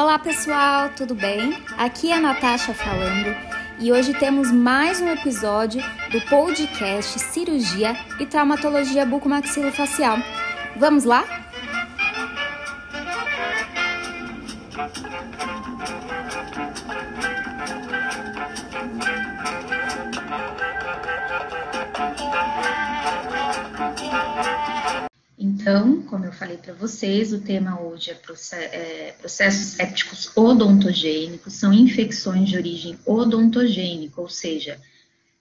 Olá pessoal, tudo bem? Aqui é a Natasha falando e hoje temos mais um episódio do podcast Cirurgia e Traumatologia Bucomaxilofacial. Vamos lá? Vocês, o tema hoje é, processos sépticos odontogênicos, são infecções de origem odontogênica, ou seja,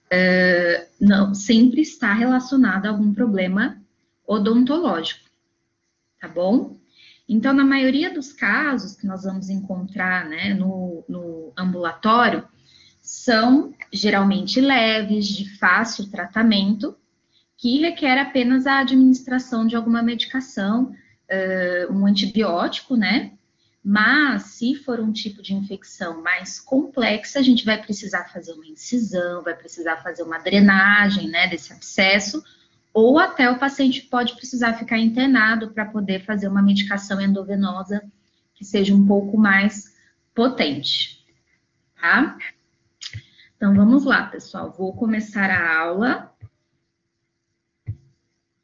uh, não sempre está relacionado a algum problema odontológico, tá bom? Então, na maioria dos casos que nós vamos encontrar né, no, no ambulatório, são geralmente leves, de fácil tratamento, que requer apenas a administração de alguma medicação, uh, um antibiótico, né? Mas se for um tipo de infecção mais complexa, a gente vai precisar fazer uma incisão, vai precisar fazer uma drenagem, né, desse abscesso, ou até o paciente pode precisar ficar internado para poder fazer uma medicação endovenosa que seja um pouco mais potente, tá? Então vamos lá, pessoal. Vou começar a aula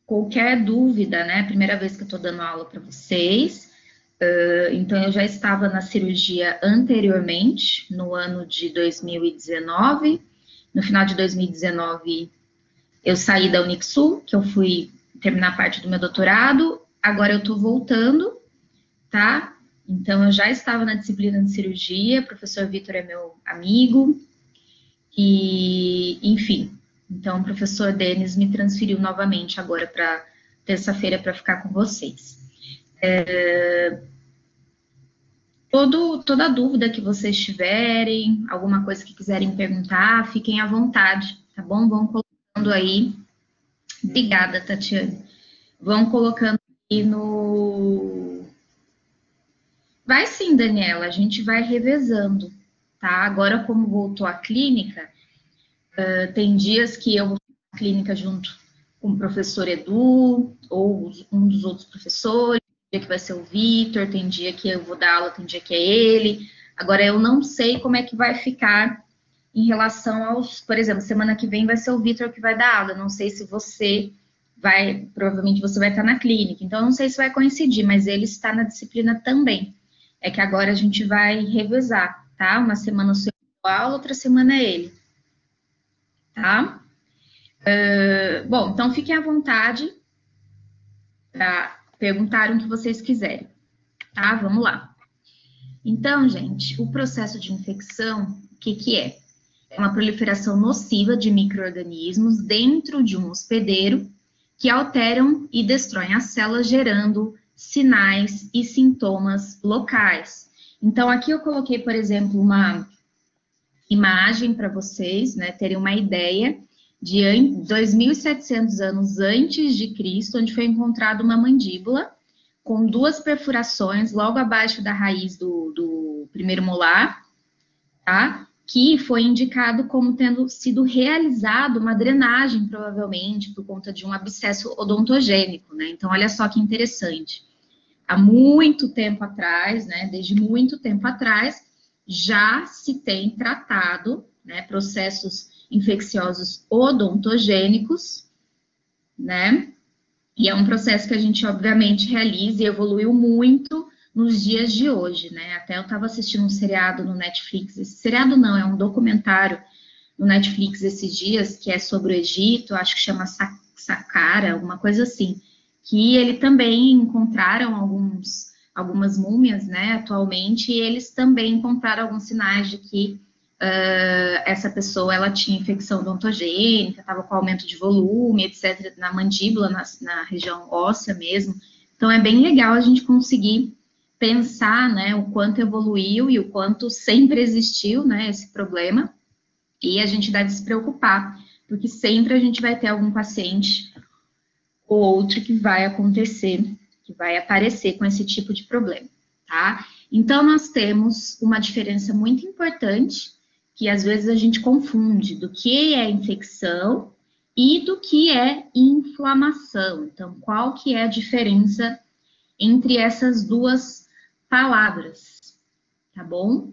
qualquer dúvida, né? Primeira vez que eu tô dando aula para vocês. Uh, então, eu já estava na cirurgia anteriormente, no ano de 2019. No final de 2019, eu saí da Unixul, que eu fui terminar parte do meu doutorado. Agora eu tô voltando, tá? Então, eu já estava na disciplina de cirurgia, o professor Vitor é meu amigo. E, enfim, então, o professor Denis me transferiu novamente agora para terça-feira para ficar com vocês. É, todo, toda dúvida que vocês tiverem, alguma coisa que quiserem perguntar, fiquem à vontade, tá bom? Vão colocando aí. Obrigada, Tatiane. Vão colocando aí no. Vai sim, Daniela, a gente vai revezando, tá? Agora, como voltou a clínica, Uh, tem dias que eu vou na clínica junto com o professor Edu ou um dos outros professores, tem dia que vai ser o Vitor, tem dia que eu vou dar aula, tem dia que é ele. Agora, eu não sei como é que vai ficar em relação aos, por exemplo, semana que vem vai ser o Vitor que vai dar aula, não sei se você vai, provavelmente você vai estar na clínica, então não sei se vai coincidir, mas ele está na disciplina também. É que agora a gente vai revezar, tá? Uma semana o seu aula, outra semana é ele tá? Uh, bom, então fiquem à vontade para perguntar o que vocês quiserem, tá? Vamos lá. Então, gente, o processo de infecção, o que, que é? É uma proliferação nociva de micro-organismos dentro de um hospedeiro que alteram e destroem as células, gerando sinais e sintomas locais. Então, aqui eu coloquei, por exemplo, uma imagem para vocês, né, terem uma ideia de 2.700 anos antes de Cristo, onde foi encontrada uma mandíbula com duas perfurações logo abaixo da raiz do, do primeiro molar, tá? Que foi indicado como tendo sido realizado uma drenagem, provavelmente, por conta de um abscesso odontogênico, né? Então, olha só que interessante. Há muito tempo atrás, né? Desde muito tempo atrás, já se tem tratado né, processos infecciosos odontogênicos, né? E é um processo que a gente, obviamente, realiza e evoluiu muito nos dias de hoje, né? Até eu estava assistindo um seriado no Netflix, esse seriado não, é um documentário no Netflix esses dias, que é sobre o Egito, acho que chama Saqqara, alguma coisa assim, que ele também encontraram alguns algumas múmias, né, atualmente, e eles também encontraram alguns sinais de que uh, essa pessoa, ela tinha infecção odontogênica, estava com aumento de volume, etc., na mandíbula, na, na, região óssea mesmo. Então, é bem legal a gente conseguir pensar, né, o quanto evoluiu e o quanto sempre existiu, né, esse problema, e a gente deve se preocupar, porque sempre a gente vai ter algum paciente ou outro que vai acontecer que vai aparecer com esse tipo de problema, tá? Então, nós temos uma diferença muito importante, que às vezes a gente confunde do que é infecção e do que é inflamação. Então, qual que é a diferença entre essas duas palavras, tá bom?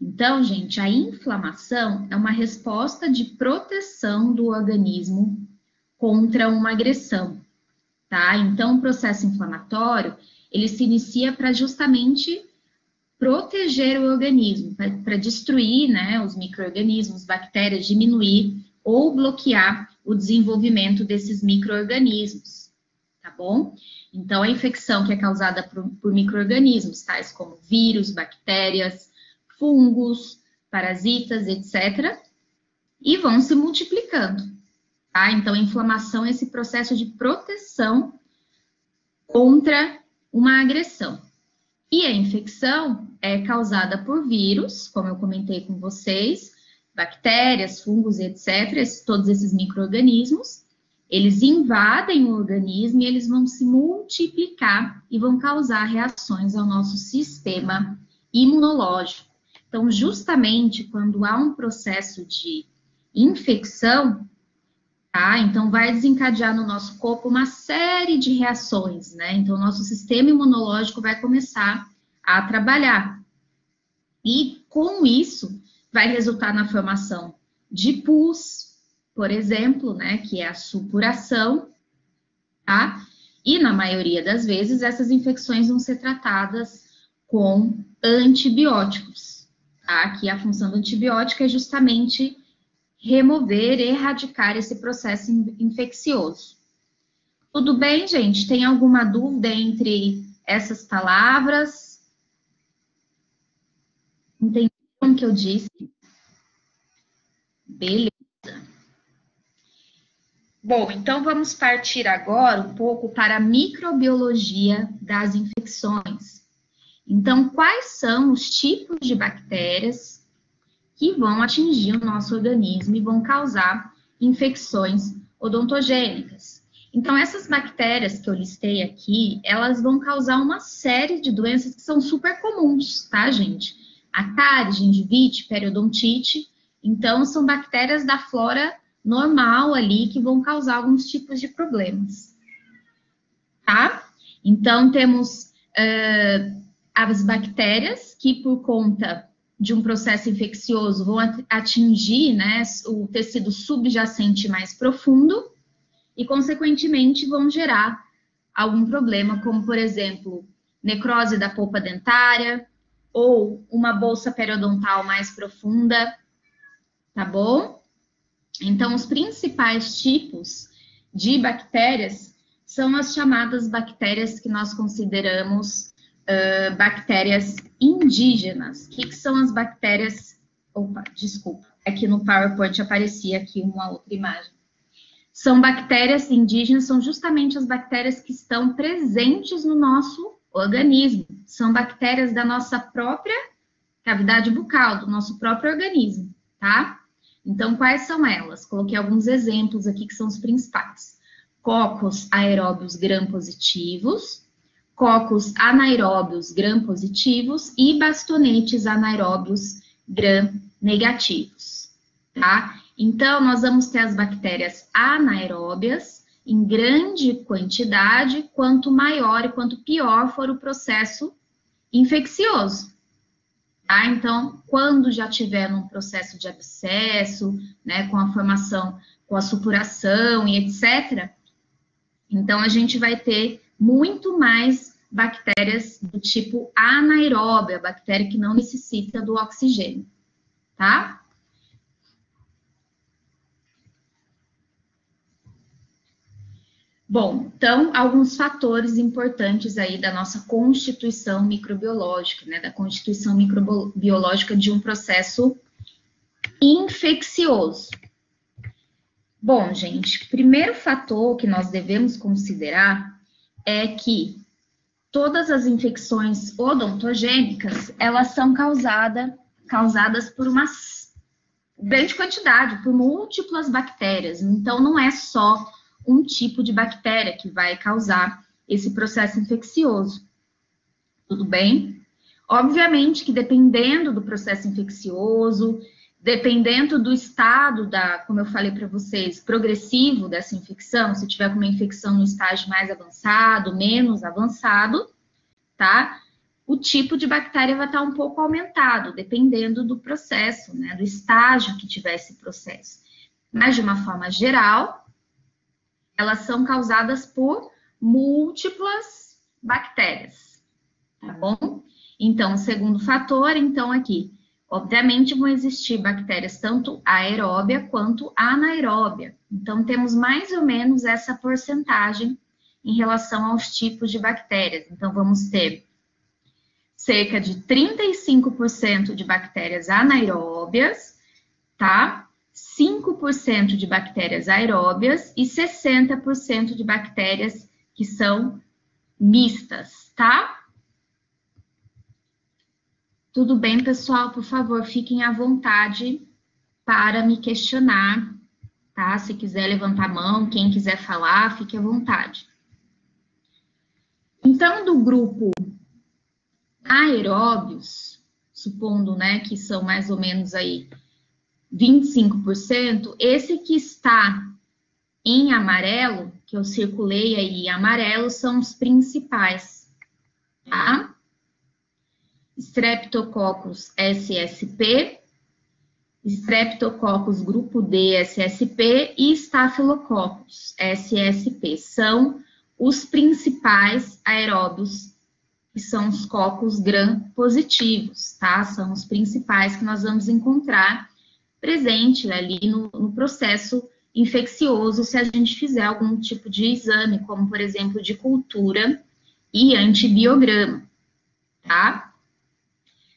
Então, gente, a inflamação é uma resposta de proteção do organismo contra uma agressão, tá? Então, o processo inflamatório, ele se inicia para justamente proteger o organismo, para destruir, né, os micro-organismos, bactérias, diminuir ou bloquear o desenvolvimento desses micro-organismos, tá bom? Então, a infecção que é causada por, por micro-organismos, tais como vírus, bactérias, fungos, parasitas, etc., e vão se multiplicando, tá? Então, a inflamação é esse processo de proteção contra uma agressão. E a infecção é causada por vírus, como eu comentei com vocês, bactérias, fungos, etc., todos esses micro-organismos, eles invadem o organismo e eles vão se multiplicar e vão causar reações ao nosso sistema imunológico. Então, justamente quando há um processo de infecção, tá? Então, vai desencadear no nosso corpo uma série de reações, né? Então, nosso sistema imunológico vai começar a trabalhar. E com isso, vai resultar na formação de pus, por exemplo, né, que é a supuração, tá? E na maioria das vezes essas infecções vão ser tratadas com antibióticos, tá? Que a função do antibiótico é justamente remover, erradicar esse processo infeccioso. Tudo bem, gente? Tem alguma dúvida entre essas palavras? Entendi o que eu disse? Beleza. Bom, então vamos partir agora um pouco para a microbiologia das infecções. Então, quais são os tipos de bactérias que vão atingir o nosso organismo e vão causar infecções odontogênicas? Então, essas bactérias que eu listei aqui, elas vão causar uma série de doenças que são super comuns, tá, gente? A cárie, gengivite, periodontite, então, são bactérias da flora normal ali que vão causar alguns tipos de problemas. Tá? Então, temos uh, as bactérias que, por conta de um processo infeccioso, vão atingir né, o tecido subjacente mais profundo e, consequentemente, vão gerar algum problema, como, por exemplo, necrose da polpa dentária ou uma bolsa periodontal mais profunda, tá bom? Então, os principais tipos de bactérias são as chamadas bactérias que nós consideramos uh, bactérias indígenas. O que, que são as bactérias? Opa, desculpa, aqui no PowerPoint aparecia aqui uma outra imagem. São bactérias indígenas, são justamente as bactérias que estão presentes no nosso organismo. São bactérias da nossa própria cavidade bucal, do nosso próprio organismo, tá? Então, quais são elas? Coloquei alguns exemplos aqui que são os principais. Cocos aeróbios gram-positivos, cocos anaeróbios gram-positivos e bastonetes anaeróbios gram-negativos, tá? Então, nós vamos ter as bactérias anaeróbias em grande quantidade, quanto maior e quanto pior for o processo infeccioso. Tá? Então, quando já tiver num processo de abscesso, né, com a formação, com a supuração e etc., então a gente vai ter muito mais bactérias do tipo anaeróbia, bactéria que não necessita do oxigênio, tá? Bom, então, alguns fatores importantes aí da nossa constituição microbiológica, né, da constituição microbiológica de um processo infeccioso. Bom, gente, primeiro fator que nós devemos considerar é que todas as infecções odontogênicas, elas são causada, causadas por uma grande quantidade, por múltiplas bactérias. Então, não é só um tipo de bactéria que vai causar esse processo infeccioso. Tudo bem? Obviamente que dependendo do processo infeccioso, dependendo do estado da, como eu falei para vocês, progressivo dessa infecção, se tiver com uma infecção no estágio mais avançado, menos avançado, tá? o tipo de bactéria vai estar um pouco aumentado, dependendo do processo, né, do estágio que tiver esse processo. Mas, de uma forma geral, elas são causadas por múltiplas bactérias, tá bom? Então, o segundo fator, então, aqui, obviamente vão existir bactérias tanto aeróbia quanto anaeróbia. Então, temos mais ou menos essa porcentagem em relação aos tipos de bactérias. Então, vamos ter cerca de 35% de bactérias anaeróbias, tá? 5% de bactérias aeróbias e 60% de bactérias que são mistas, tá? Tudo bem, pessoal? Por favor, fiquem à vontade para me questionar, tá? Se quiser levantar a mão, quem quiser falar, fique à vontade. Então, do grupo aeróbios, supondo, né, que são mais ou menos aí 25%, esse que está em amarelo, que eu circulei aí amarelo, são os principais, tá? Streptococcus SSP, Streptococcus grupo D SSP e Staphylococcus SSP são os principais aeróbios que são os cocos gram positivos, tá? São os principais que nós vamos encontrar presente ali no, no processo infeccioso se a gente fizer algum tipo de exame, como por exemplo de cultura e antibiograma, tá?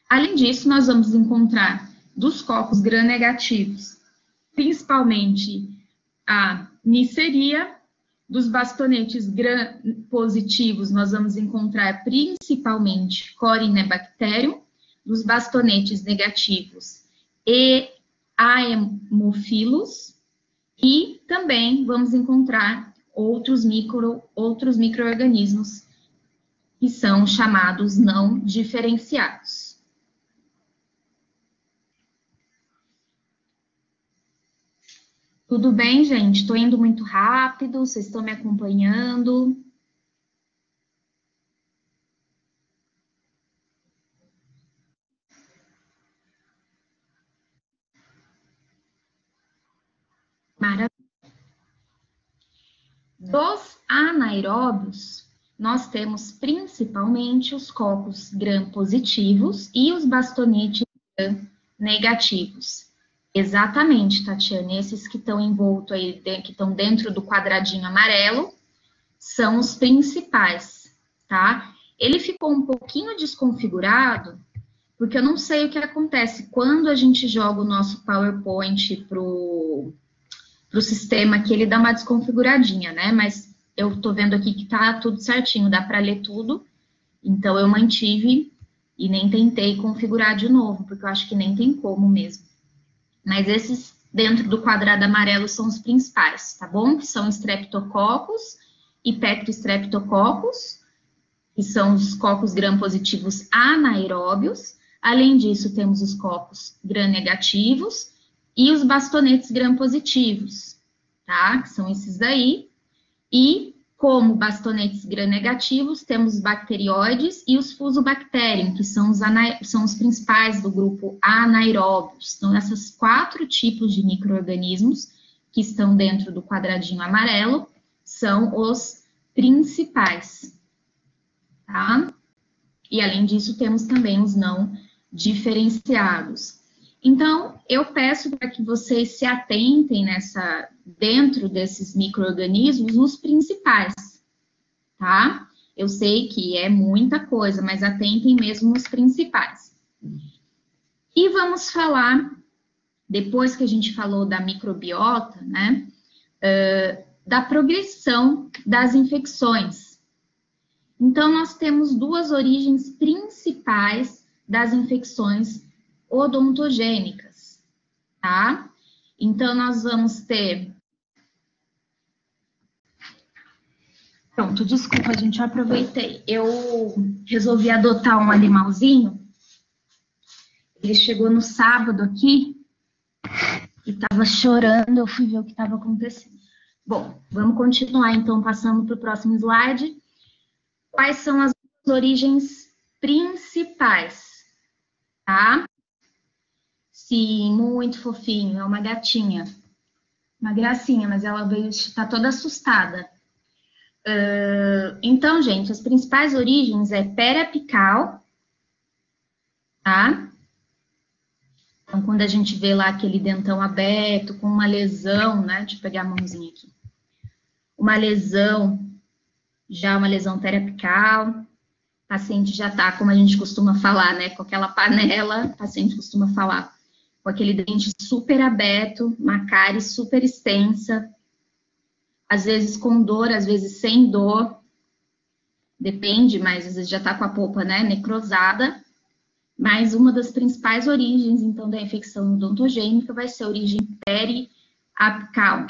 Além disso, nós vamos encontrar dos cocos gram-negativos, principalmente a Neisseria, dos bastonetes gram-positivos, nós vamos encontrar principalmente Corinebacterium, dos bastonetes negativos e Aemophilus, e também vamos encontrar outros micro outros microorganismos que são chamados não diferenciados. Tudo bem, gente? Estou indo muito rápido, vocês estão me acompanhando? Maravilha. Dos anaeróbios, nós temos principalmente os cocos gram positivos e os bastonetes gram negativos. Exatamente, Tatiana. Esses que estão envoltos aí, que estão dentro do quadradinho amarelo, são os principais, tá? Ele ficou um pouquinho desconfigurado, porque eu não sei o que acontece quando a gente joga o nosso PowerPoint pro, pro sistema, que ele dá uma desconfiguradinha, né? Mas eu tô vendo aqui que tá tudo certinho, dá para ler tudo. Então, eu mantive e nem tentei configurar de novo, porque eu acho que nem tem como mesmo. Mas esses dentro do quadrado amarelo são os principais, tá bom? Que são streptococcus e petrostreptococcus, que são os cocos gram-positivos anaeróbios. Além disso, temos os cocos gram-negativos e os bastonetes gram-positivos, tá? Que são esses daí. E como bastonetes gram-negativos, temos os bacterióides e os fusobacterium, que são os, são os principais do grupo anaeróbios. Então, esses quatro tipos de micro-organismos que estão dentro do quadradinho amarelo são os principais, tá? E, além disso, temos também os não diferenciados. Então, eu peço para que vocês se atentem nessa, dentro desses micro-organismos, os principais, tá? Eu sei que é muita coisa, mas atentem mesmo os principais. E vamos falar, depois que a gente falou da microbiota, né, uh, da progressão das infecções. Então, nós temos duas origens principais das infecções odontogênicas, tá? Então, nós vamos ter. Pronto, desculpa, gente, eu aproveitei. Eu resolvi adotar um animalzinho. Ele chegou no sábado aqui e estava chorando. Eu fui ver o que estava acontecendo. Bom, vamos continuar então, passando para o próximo slide. Quais são as origens principais, tá? Sim, muito fofinho, é uma gatinha. Uma gracinha, mas ela veio, tá toda assustada. Uh, então, gente, as principais origens é periapical, tá? Então, quando a gente vê lá aquele dentão aberto, com uma lesão, né? Deixa eu pegar a mãozinha aqui. Uma lesão, já uma lesão periapical, paciente já tá, como a gente costuma falar, né? Com aquela panela, paciente costuma falar, com aquele dente super aberto, uma cárie super extensa, às vezes com dor, às vezes sem dor, depende, mas às vezes já tá com a polpa, né, necrosada, mas uma das principais origens, então, da infecção odontogênica vai ser a origem periapical.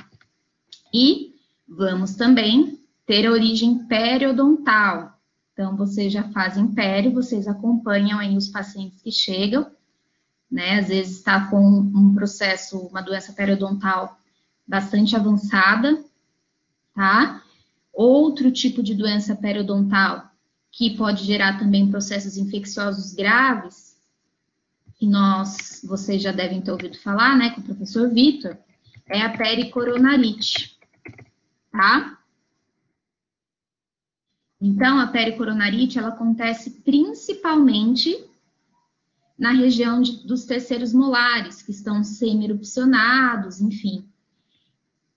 E vamos também ter a origem periodontal. Então, vocês já fazem pério, vocês acompanham aí os pacientes que chegam, né? Às vezes está com um processo, uma doença periodontal bastante avançada, tá? Outro tipo de doença periodontal que pode gerar também processos infecciosos graves, que nós, vocês já devem ter ouvido falar, né, com o professor Vitor, é a pericoronarite, tá? Então, a pericoronarite, ela acontece principalmente na região de, dos terceiros molares, que estão semi-erupcionados, enfim.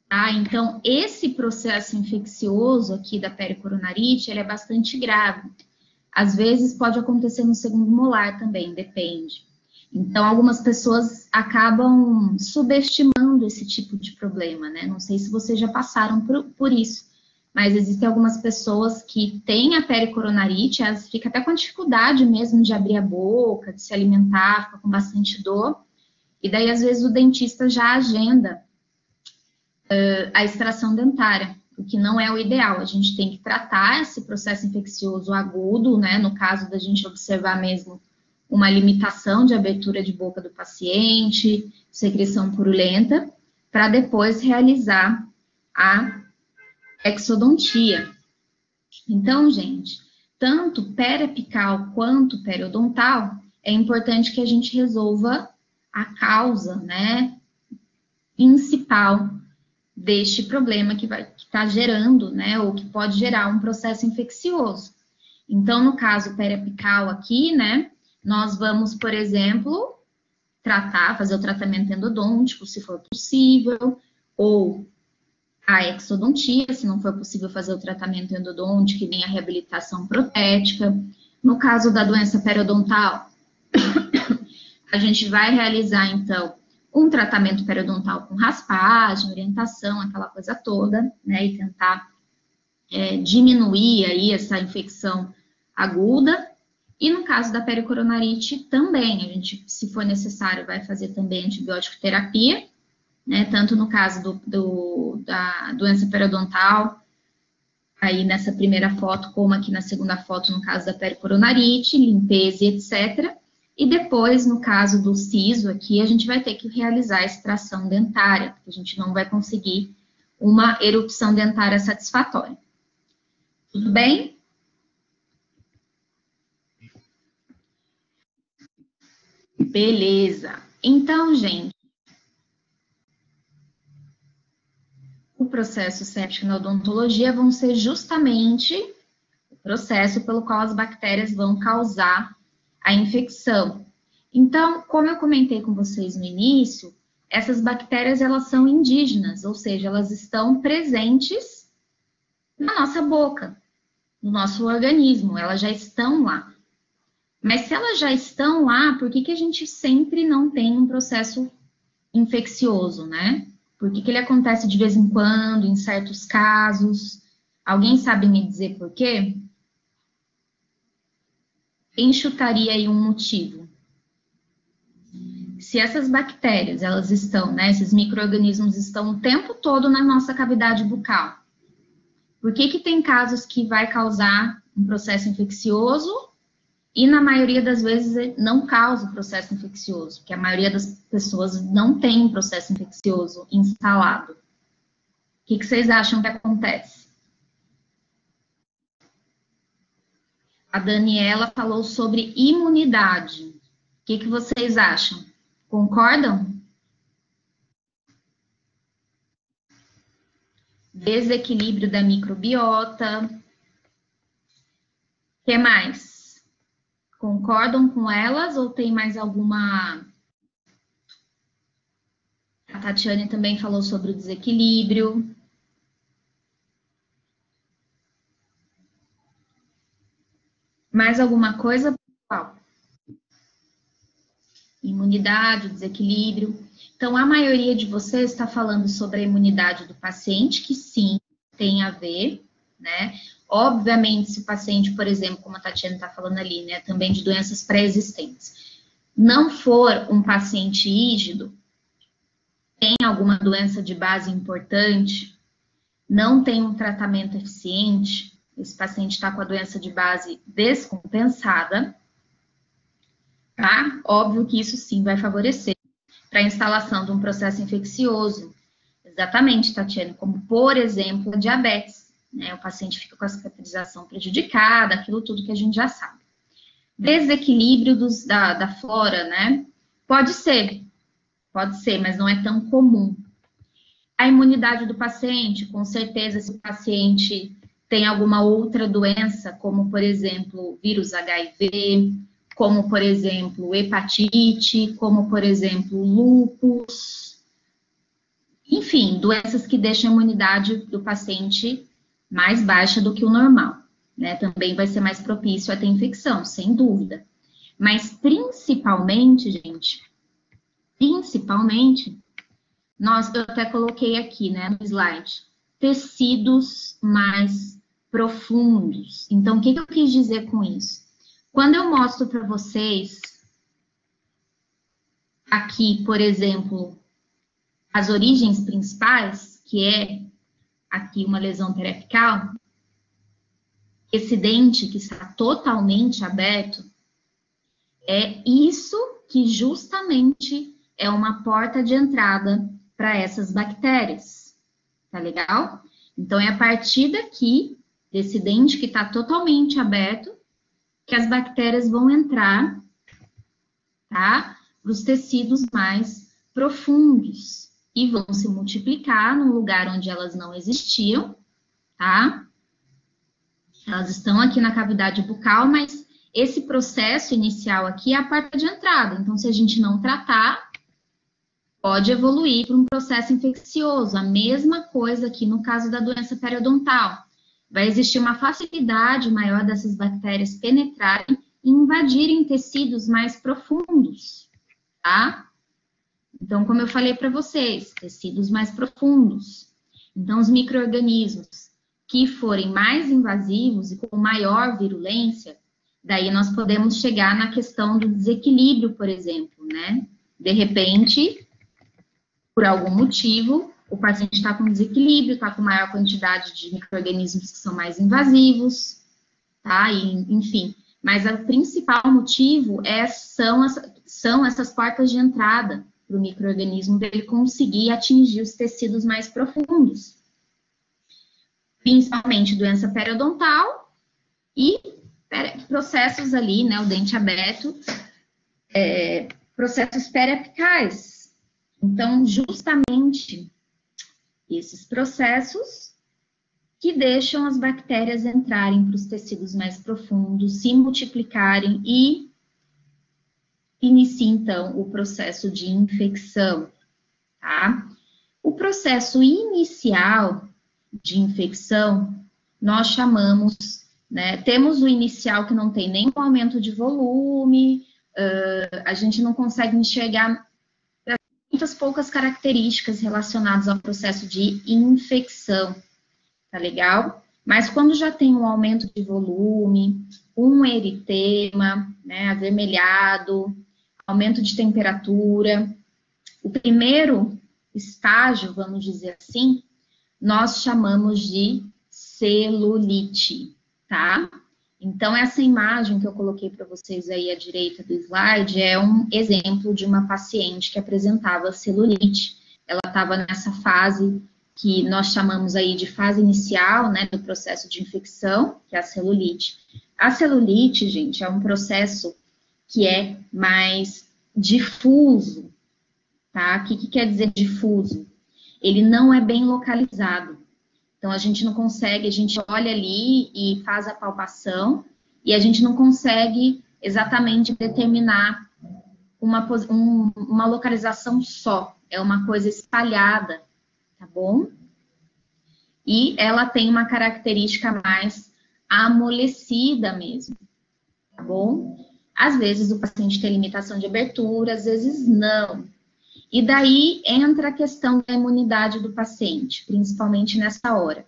Tá? Então, esse processo infeccioso aqui da pericoronarite, ele é bastante grave. Às vezes pode acontecer no segundo molar também, depende. Então, algumas pessoas acabam subestimando esse tipo de problema, né? Não sei se vocês já passaram por, por isso, mas existem algumas pessoas que têm a pericoronarite, elas ficam até com dificuldade mesmo de abrir a boca, de se alimentar, fica com bastante dor, e daí às vezes o dentista já agenda uh, a extração dentária, o que não é o ideal. A gente tem que tratar esse processo infeccioso agudo, né? No caso da gente observar mesmo uma limitação de abertura de boca do paciente, secreção purulenta, para depois realizar a exodontia. Então, gente, tanto periapical quanto periodontal, é importante que a gente resolva a causa, né, principal deste problema que vai estar tá gerando, né, ou que pode gerar um processo infeccioso. Então, no caso periapical aqui, né, nós vamos, por exemplo, tratar, fazer o tratamento endodôntico, se for possível, ou a exodontia, se não for possível fazer o tratamento endodôntico e nem a reabilitação protética. No caso da doença periodontal, a gente vai realizar, então, um tratamento periodontal com raspagem, orientação, aquela coisa toda, né, e tentar é, diminuir aí essa infecção aguda. E no caso da pericoronarite também, a gente, se for necessário, vai fazer também antibiótico terapia, né, tanto no caso do, do, da doença periodontal, aí nessa primeira foto, como aqui na segunda foto, no caso da pericoronarite, limpeza etc. E depois, no caso do siso aqui, a gente vai ter que realizar a extração dentária, porque a gente não vai conseguir uma erupção dentária satisfatória. Tudo bem? Beleza. Então, gente, o processo séptico na odontologia vão ser justamente o processo pelo qual as bactérias vão causar a infecção. Então, como eu comentei com vocês no início, essas bactérias elas são indígenas, ou seja, elas estão presentes na nossa boca, no nosso organismo, elas já estão lá. Mas se elas já estão lá, por que, que a gente sempre não tem um processo infeccioso, né? Por que, que ele acontece de vez em quando, em certos casos? Alguém sabe me dizer por quê? Quem chutaria aí um motivo? Se essas bactérias, elas estão, né, esses micro-organismos estão o tempo todo na nossa cavidade bucal, por que que tem casos que vai causar um processo infeccioso e na maioria das vezes não causa processo infeccioso, porque a maioria das pessoas não tem um processo infeccioso instalado. O que, que vocês acham que acontece? A Daniela falou sobre imunidade. O que, que vocês acham? Concordam? Desequilíbrio da microbiota. O que mais? Concordam com elas ou tem mais alguma a Tatiane também falou sobre o desequilíbrio. Mais alguma coisa, pessoal? Imunidade, desequilíbrio. Então, a maioria de vocês está falando sobre a imunidade do paciente, que sim, tem a ver, né? Obviamente, se o paciente, por exemplo, como a Tatiana está falando ali, né, também de doenças pré-existentes, não for um paciente rígido, tem alguma doença de base importante, não tem um tratamento eficiente, esse paciente está com a doença de base descompensada, tá? Óbvio que isso sim vai favorecer para a instalação de um processo infeccioso. Exatamente, Tatiane, como por exemplo a diabetes, né? O paciente fica com a cicatrização prejudicada, aquilo tudo que a gente já sabe. Desequilíbrio dos, da, da flora, né? Pode ser, Pode ser, mas não é tão comum. A imunidade do paciente, com certeza, se o paciente tem alguma outra doença, como por exemplo, vírus HIV, como por exemplo, hepatite, como por exemplo, lúpus, enfim, doenças que deixam a imunidade do paciente mais baixa do que o normal, né? Também vai ser mais propício a ter infecção, sem dúvida. Mas principalmente, gente, principalmente, nós, eu até coloquei aqui, né, no slide, tecidos mais profundos. Então, o que, que eu quis dizer com isso? Quando eu mostro para vocês aqui, por exemplo, as origens principais, que é aqui uma lesão periapical, esse dente que está totalmente aberto, é isso que justamente é uma porta de entrada para essas bactérias. Tá legal? Então, é a partir daqui, desse dente que está totalmente aberto, que as bactérias vão entrar, tá? Para os tecidos mais profundos e vão se multiplicar num lugar onde elas não existiam, tá? Elas estão aqui na cavidade bucal, mas esse processo inicial aqui é a porta de entrada. Então, se a gente não tratar, pode evoluir para um processo infeccioso. A mesma coisa aqui no caso da doença periodontal. Vai existir uma facilidade maior dessas bactérias penetrarem e invadirem tecidos mais profundos, tá? Então, como eu falei para vocês, tecidos mais profundos. Então, os micro-organismos que forem mais invasivos e com maior virulência, daí nós podemos chegar na questão do desequilíbrio, por exemplo, né? De repente, por algum motivo, o paciente está com desequilíbrio, está com maior quantidade de micro-organismos que são mais invasivos, tá? E, enfim, mas o principal motivo é, são, as, são essas portas de entrada para o microorganismo para ele conseguir atingir os tecidos mais profundos. Principalmente doença periodontal e processos ali, né, o dente aberto, é, processos periapicais, então, justamente esses processos que deixam as bactérias entrarem para os tecidos mais profundos, se multiplicarem e inicia então o processo de infecção, tá? O processo inicial de infecção nós chamamos, né? Temos o inicial que não tem nenhum aumento de volume, uh, a gente não consegue enxergar muitas poucas características relacionadas ao processo de infecção, tá legal? Mas quando já tem um aumento de volume, um eritema, né, avermelhado, aumento de temperatura, o primeiro estágio, vamos dizer assim, nós chamamos de celulite, tá? Então, essa imagem que eu coloquei para vocês aí à direita do slide é um exemplo de uma paciente que apresentava celulite. Ela estava nessa fase que nós chamamos aí de fase inicial, né, do processo de infecção, que é a celulite. A celulite, gente, é um processo que é mais difuso, tá? O que, que quer dizer difuso? Ele não é bem localizado. Então, a gente não consegue, a gente olha ali e faz a palpação, e a gente não consegue exatamente determinar uma, um, uma localização só, é uma coisa espalhada, tá bom? E ela tem uma característica mais amolecida mesmo, tá bom? Às vezes o paciente tem limitação de abertura, às vezes não. E daí entra a questão da imunidade do paciente, principalmente nessa hora.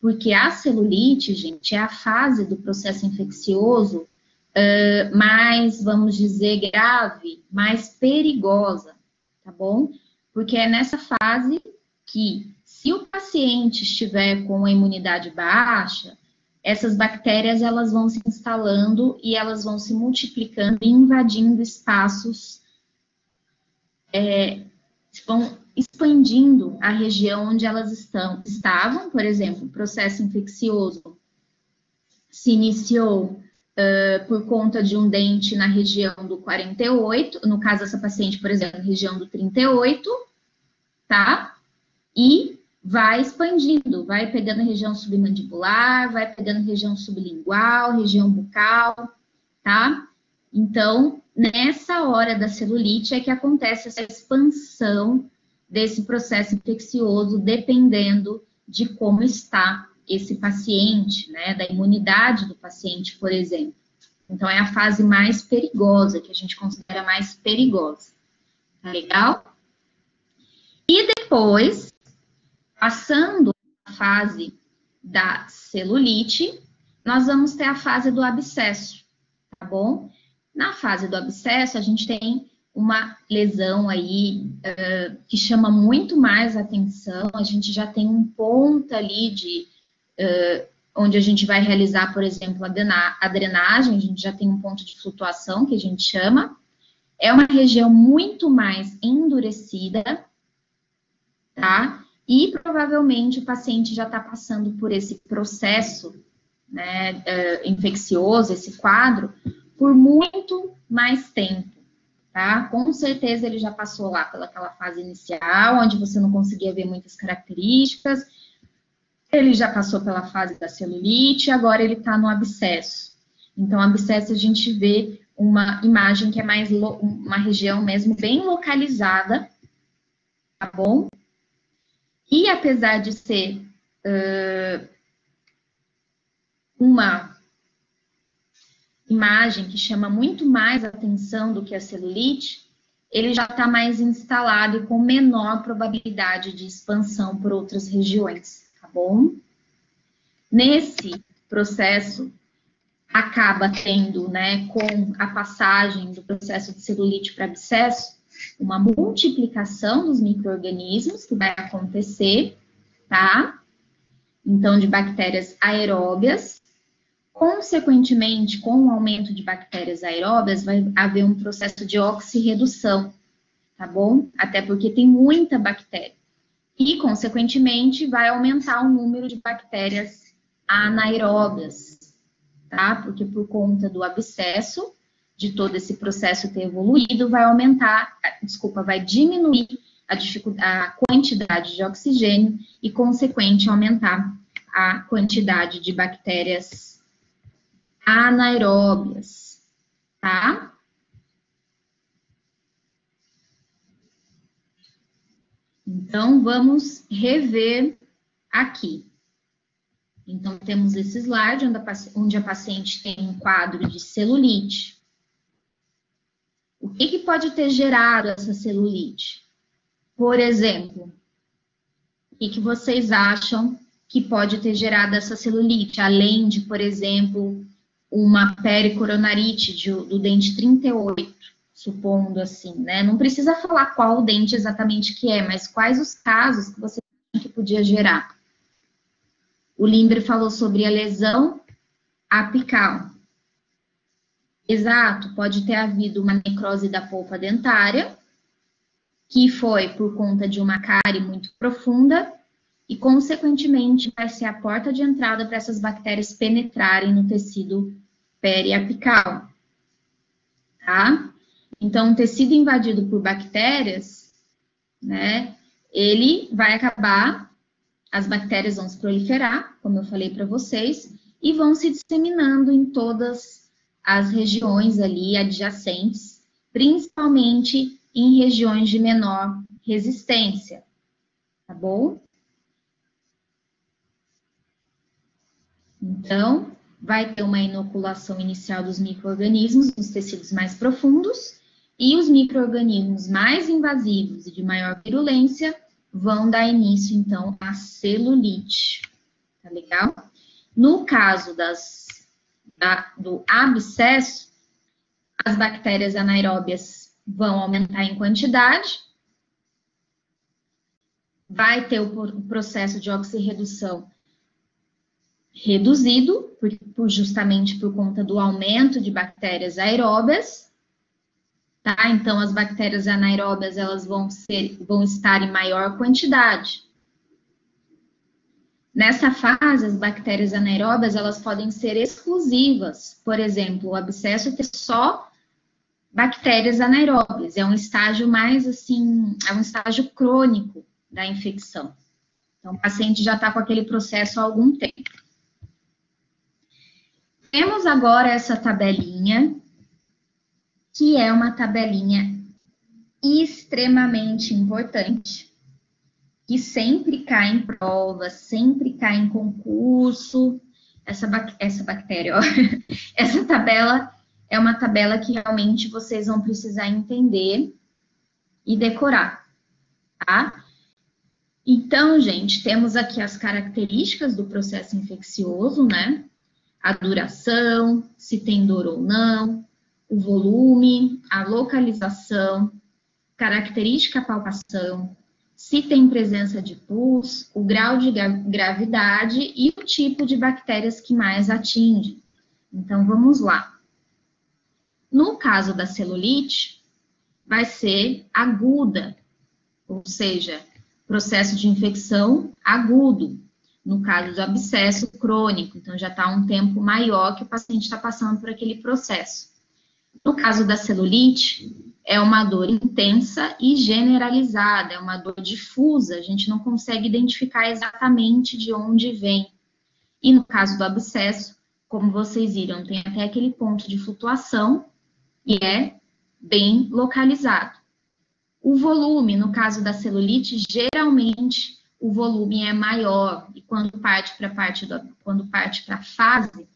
Porque a celulite, gente, é a fase do processo infeccioso uh, mais, vamos dizer, grave, mais perigosa, tá bom? Porque é nessa fase que, se o paciente estiver com a imunidade baixa, essas bactérias elas vão se instalando e elas vão se multiplicando e invadindo espaços, é, vão expandindo a região onde elas estão, estavam, por exemplo, o processo infeccioso se iniciou uh, por conta de um dente na região do 48, no caso dessa paciente, por exemplo, região do 38, tá? E vai expandindo, vai pegando região submandibular, vai pegando região sublingual, região bucal, tá? Então, nessa hora da celulite é que acontece essa expansão desse processo infeccioso, dependendo de como está esse paciente, né, da imunidade do paciente, por exemplo. Então, é a fase mais perigosa, que a gente considera mais perigosa. Tá legal? E depois, Passando a fase da celulite, nós vamos ter a fase do abscesso, tá bom? Na fase do abscesso, a gente tem uma lesão aí uh, que chama muito mais atenção, a gente já tem um ponto ali de uh, onde a gente vai realizar, por exemplo, a drenagem, a gente já tem um ponto de flutuação que a gente chama. É uma região muito mais endurecida, tá? E provavelmente o paciente já está passando por esse processo né, uh, infeccioso, esse quadro, por muito mais tempo, tá? Com certeza ele já passou lá pelaquela fase inicial, onde você não conseguia ver muitas características, ele já passou pela fase da celulite, agora ele está no abscesso. Então, abscesso a gente vê uma imagem que é mais uma região mesmo bem localizada, tá bom? E apesar de ser uh, uma imagem que chama muito mais atenção do que a celulite, ele já está mais instalado e com menor probabilidade de expansão por outras regiões, tá bom? Nesse processo, acaba tendo, né, com a passagem do processo de celulite para abscesso, uma multiplicação dos micro-organismos que vai acontecer, tá? Então, de bactérias aeróbias. Consequentemente, com o aumento de bactérias aeróbias, vai haver um processo de oxirredução, tá bom? Até porque tem muita bactéria. E, consequentemente, vai aumentar o número de bactérias anaeróbias, tá? Porque por conta do abscesso, de todo esse processo ter evoluído, vai aumentar, desculpa, vai diminuir a, a quantidade de oxigênio e, consequente, aumentar a quantidade de bactérias anaeróbias, tá? Então, vamos rever aqui. Então, temos esse slide onde a, paciente tem um quadro de celulite, o que, que pode ter gerado essa celulite? Por exemplo, o que, que vocês acham que pode ter gerado essa celulite, além de, por exemplo, uma pericoronarite de, do dente 38, supondo assim, né? Não precisa falar qual o dente exatamente que é, mas quais os casos que você acha que podia gerar. O Limber falou sobre a lesão apical. Exato, pode ter havido uma necrose da polpa dentária, que foi por conta de uma cárie muito profunda, e, consequentemente, vai ser a porta de entrada para essas bactérias penetrarem no tecido periapical, tá? Então, tecido invadido por bactérias, né, ele vai acabar, as bactérias vão se proliferar, como eu falei para vocês, e vão se disseminando em todas as regiões ali adjacentes, principalmente em regiões de menor resistência, tá bom? Então, vai ter uma inoculação inicial dos micro-organismos nos tecidos mais profundos, e os micro-organismos mais invasivos e de maior virulência vão dar início, então, à celulite. Tá legal? No caso das, da, do abscesso, as bactérias anaeróbias vão aumentar em quantidade, vai ter o processo de oxirredução reduzido, por, por, justamente por conta do aumento de bactérias aeróbias, tá? Então, as bactérias anaeróbias, elas vão, ser, vão estar em maior quantidade. Nessa fase, as bactérias anaeróbias, elas podem ser exclusivas. Por exemplo, o abscesso ter só bactérias anaeróbias. É um estágio mais, assim, é um estágio crônico da infecção. Então, o paciente já está com aquele processo há algum tempo. Temos agora essa tabelinha, que é uma tabelinha extremamente importante que sempre cai em prova, sempre cai em concurso. Essa, essa bactéria, ó, essa tabela é uma tabela que realmente vocês vão precisar entender e decorar, tá? Então, gente, temos aqui as características do processo infeccioso, né? A duração, se tem dor ou não, o volume, a localização, característica palpação, se tem presença de pus, o grau de gravidade e o tipo de bactérias que mais atinge. Então, vamos lá. No caso da celulite, vai ser aguda, ou seja, processo de infecção agudo. No caso do abscesso crônico, então já está um tempo maior que o paciente está passando por aquele processo. No caso da celulite, é uma dor intensa e generalizada, é uma dor difusa, a gente não consegue identificar exatamente de onde vem. E no caso do abscesso, como vocês viram, tem até aquele ponto de flutuação e é bem localizado. O volume, no caso da celulite, geralmente o volume é maior e quando parte para parte do, quando parte para a fase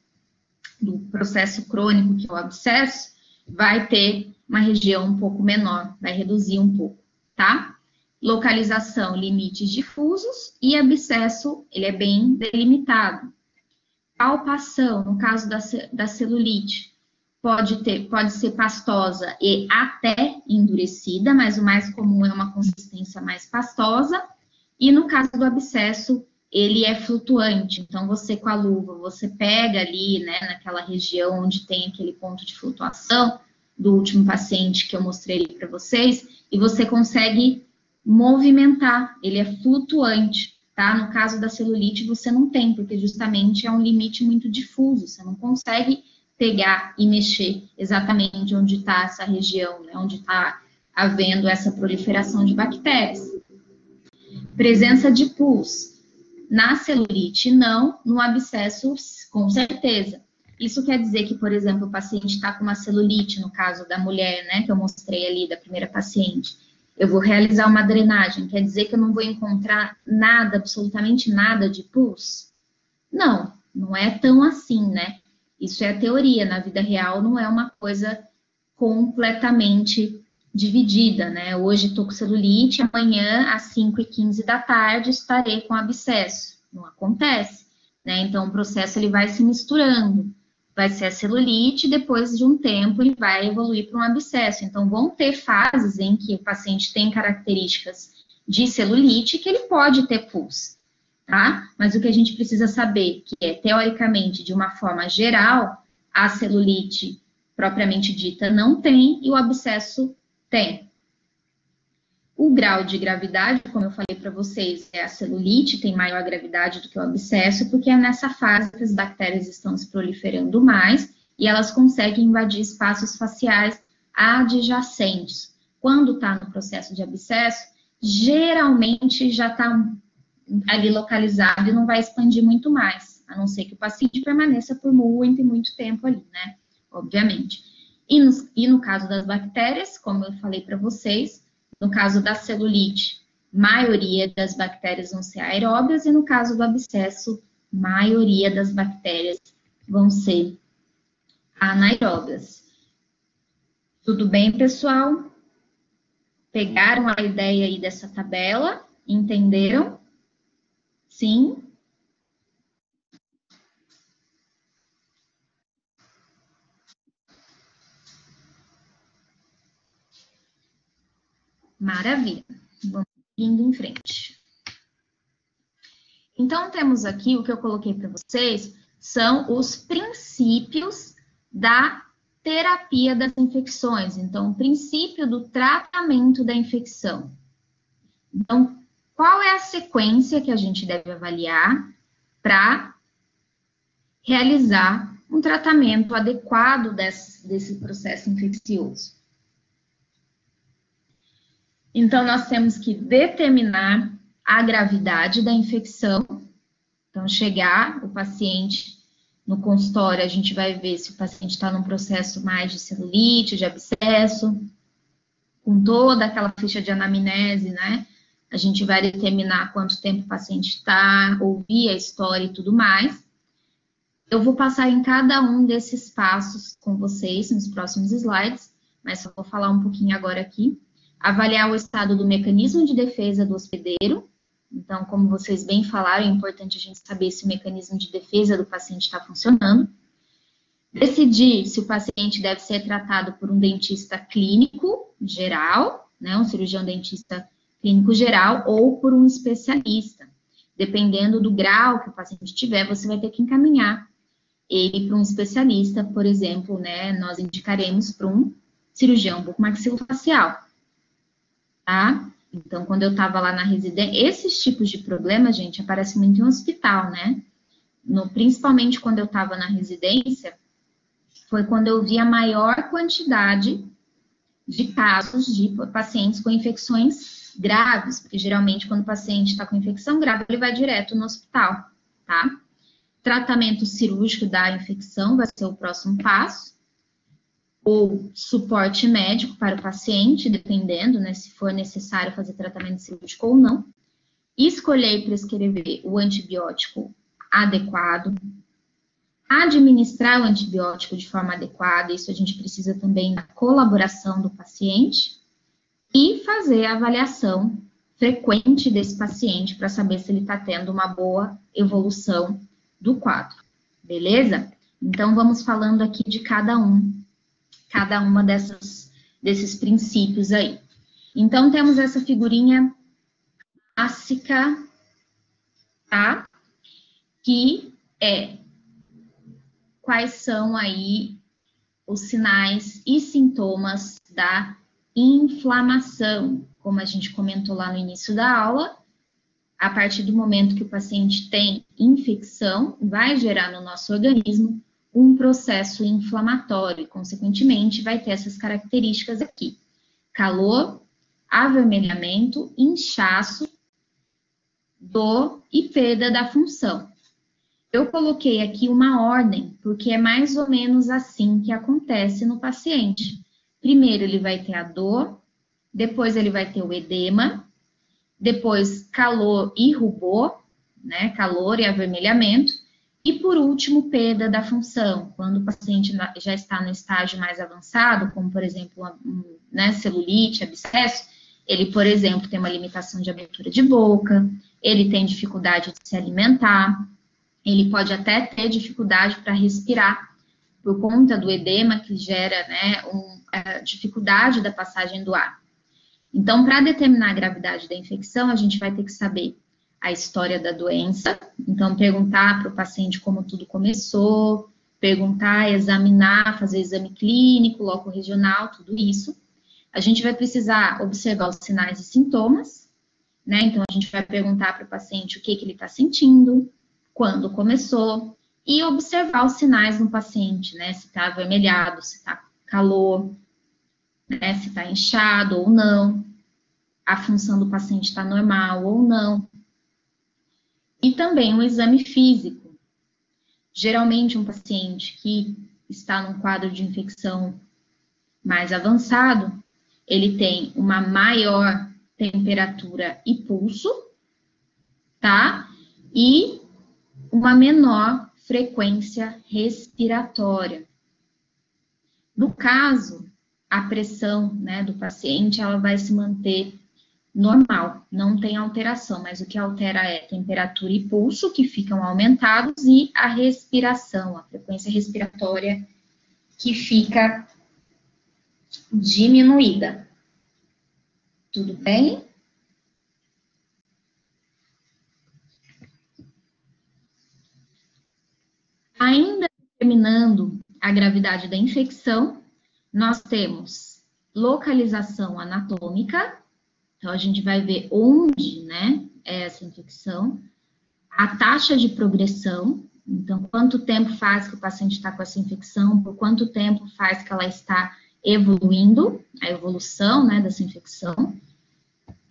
do processo crônico que é o abscesso, vai ter uma região um pouco menor, vai reduzir um pouco, tá? Localização, limites difusos e abscesso, ele é bem delimitado. Palpação, no caso da, da celulite, pode, ter, pode ser pastosa e até endurecida, mas o mais comum é uma consistência mais pastosa. E no caso do abscesso, ele é flutuante. Então, você com a luva, você pega ali, né, naquela região onde tem aquele ponto de flutuação, do último paciente que eu mostrei para vocês, e você consegue movimentar, ele é flutuante, tá? No caso da celulite, você não tem, porque justamente é um limite muito difuso, você não consegue pegar e mexer exatamente onde está essa região, né? onde está havendo essa proliferação de bactérias. Presença de pus. Na celulite, não, no abscesso, com certeza. Isso quer dizer que, por exemplo, o paciente está com uma celulite, no caso da mulher, né, que eu mostrei ali, da primeira paciente. Eu vou realizar uma drenagem, quer dizer que eu não vou encontrar nada, absolutamente nada de pus? Não, não é tão assim, né? Isso é a teoria, na vida real não é uma coisa completamente dividida, né? Hoje estou com celulite, amanhã às 5 e 15 da tarde estarei com abscesso. Não acontece, né? Então o processo ele vai se misturando vai ser a celulite, depois de um tempo ele vai evoluir para um abscesso. Então, vão ter fases em que o paciente tem características de celulite que ele pode ter pus, tá? Mas o que a gente precisa saber que é, teoricamente, de uma forma geral, a celulite propriamente dita não tem e o abscesso tem. O grau de gravidade, como eu falei para vocês, é a celulite, tem maior gravidade do que o abscesso, porque é nessa fase que as bactérias estão se proliferando mais e elas conseguem invadir espaços faciais adjacentes. Quando está no processo de abscesso, geralmente já está ali localizado e não vai expandir muito mais, a não ser que o paciente permaneça por muito e muito tempo ali, né? Obviamente. E no, e no caso das bactérias, como eu falei para vocês, no caso da celulite, maioria das bactérias vão ser aeróbias, e no caso do abscesso, maioria das bactérias vão ser anaeróbias. Tudo bem, pessoal? Pegaram a ideia aí dessa tabela? Entenderam? Sim? Maravilha. Vamos indo em frente. Então, temos aqui o que eu coloquei para vocês, são os princípios da terapia das infecções. Então, o princípio do tratamento da infecção. Então, qual é a sequência que a gente deve avaliar para realizar um tratamento adequado desse, desse processo infeccioso? Então, nós temos que determinar a gravidade da infecção. Então, chegar o paciente no consultório, a gente vai ver se o paciente está num processo mais de celulite, de abscesso, com toda aquela ficha de anamnese, né? A gente vai determinar quanto tempo o paciente está, ouvir a história e tudo mais. Eu vou passar em cada um desses passos com vocês nos próximos slides, mas só vou falar um pouquinho agora aqui avaliar o estado do mecanismo de defesa do hospedeiro. Então, como vocês bem falaram, é importante a gente saber se o mecanismo de defesa do paciente está funcionando. Decidir se o paciente deve ser tratado por um dentista clínico geral, né, um cirurgião dentista clínico geral, ou por um especialista. Dependendo do grau que o paciente tiver, você vai ter que encaminhar ele para um especialista, por exemplo, né, nós indicaremos para um cirurgião bucomaxilofacial tá? Então, quando eu estava lá na residência, esses tipos de problemas, gente, aparecem muito em um hospital, né? No, principalmente quando eu estava na residência, foi quando eu vi a maior quantidade de casos de pacientes com infecções graves, porque geralmente quando o paciente está com infecção grave, ele vai direto no hospital, tá? Tratamento cirúrgico da infecção vai ser o próximo passo ou suporte médico para o paciente, dependendo, né, se for necessário fazer tratamento cirúrgico ou não. Escolher e prescrever o antibiótico adequado. Administrar o antibiótico de forma adequada, isso a gente precisa também da colaboração do paciente. E fazer a avaliação frequente desse paciente para saber se ele está tendo uma boa evolução do quadro. Beleza? Então, vamos falando aqui de cada um cada uma dessas, desses princípios aí. Então, temos essa figurinha clássica, tá? Que é quais são aí os sinais e sintomas da inflamação, como a gente comentou lá no início da aula, a partir do momento que o paciente tem infecção, vai gerar no nosso organismo um processo inflamatório, e, consequentemente, vai ter essas características aqui: calor, avermelhamento, inchaço, dor e perda da função. Eu coloquei aqui uma ordem, porque é mais ou menos assim que acontece no paciente. Primeiro ele vai ter a dor, depois ele vai ter o edema, depois calor e rubor, né? Calor e avermelhamento, e por último, perda da função, quando o paciente já está no estágio mais avançado, como por exemplo, né, celulite, abscesso, ele, por exemplo, tem uma limitação de abertura de boca, ele tem dificuldade de se alimentar, ele pode até ter dificuldade para respirar, por conta do edema que gera né, um, a dificuldade da passagem do ar. Então, para determinar a gravidade da infecção, a gente vai ter que saber a história da doença. Então, perguntar para o paciente como tudo começou, perguntar, examinar, fazer exame clínico, loco regional, tudo isso. A gente vai precisar observar os sinais e sintomas, né? Então, a gente vai perguntar para o paciente o que, que ele está sentindo, quando começou, e observar os sinais no paciente, né? Se está avermelhado, se está calor, né? Se está inchado ou não, a função do paciente está normal ou não. E também o exame físico. Geralmente, um paciente que está num quadro de infecção mais avançado, ele tem uma maior temperatura e pulso, tá? E uma menor frequência respiratória. No caso, a pressão né, do paciente ela vai se manter normal, não tem alteração, mas o que altera é temperatura e pulso, que ficam aumentados, e a respiração, a frequência respiratória, que fica diminuída. Tudo bem? Ainda determinando a gravidade da infecção, nós temos localização anatômica, então a gente vai ver onde, né, é essa infecção, a taxa de progressão, então quanto tempo faz que o paciente está com essa infecção, por quanto tempo faz que ela está evoluindo, a evolução, né, dessa infecção,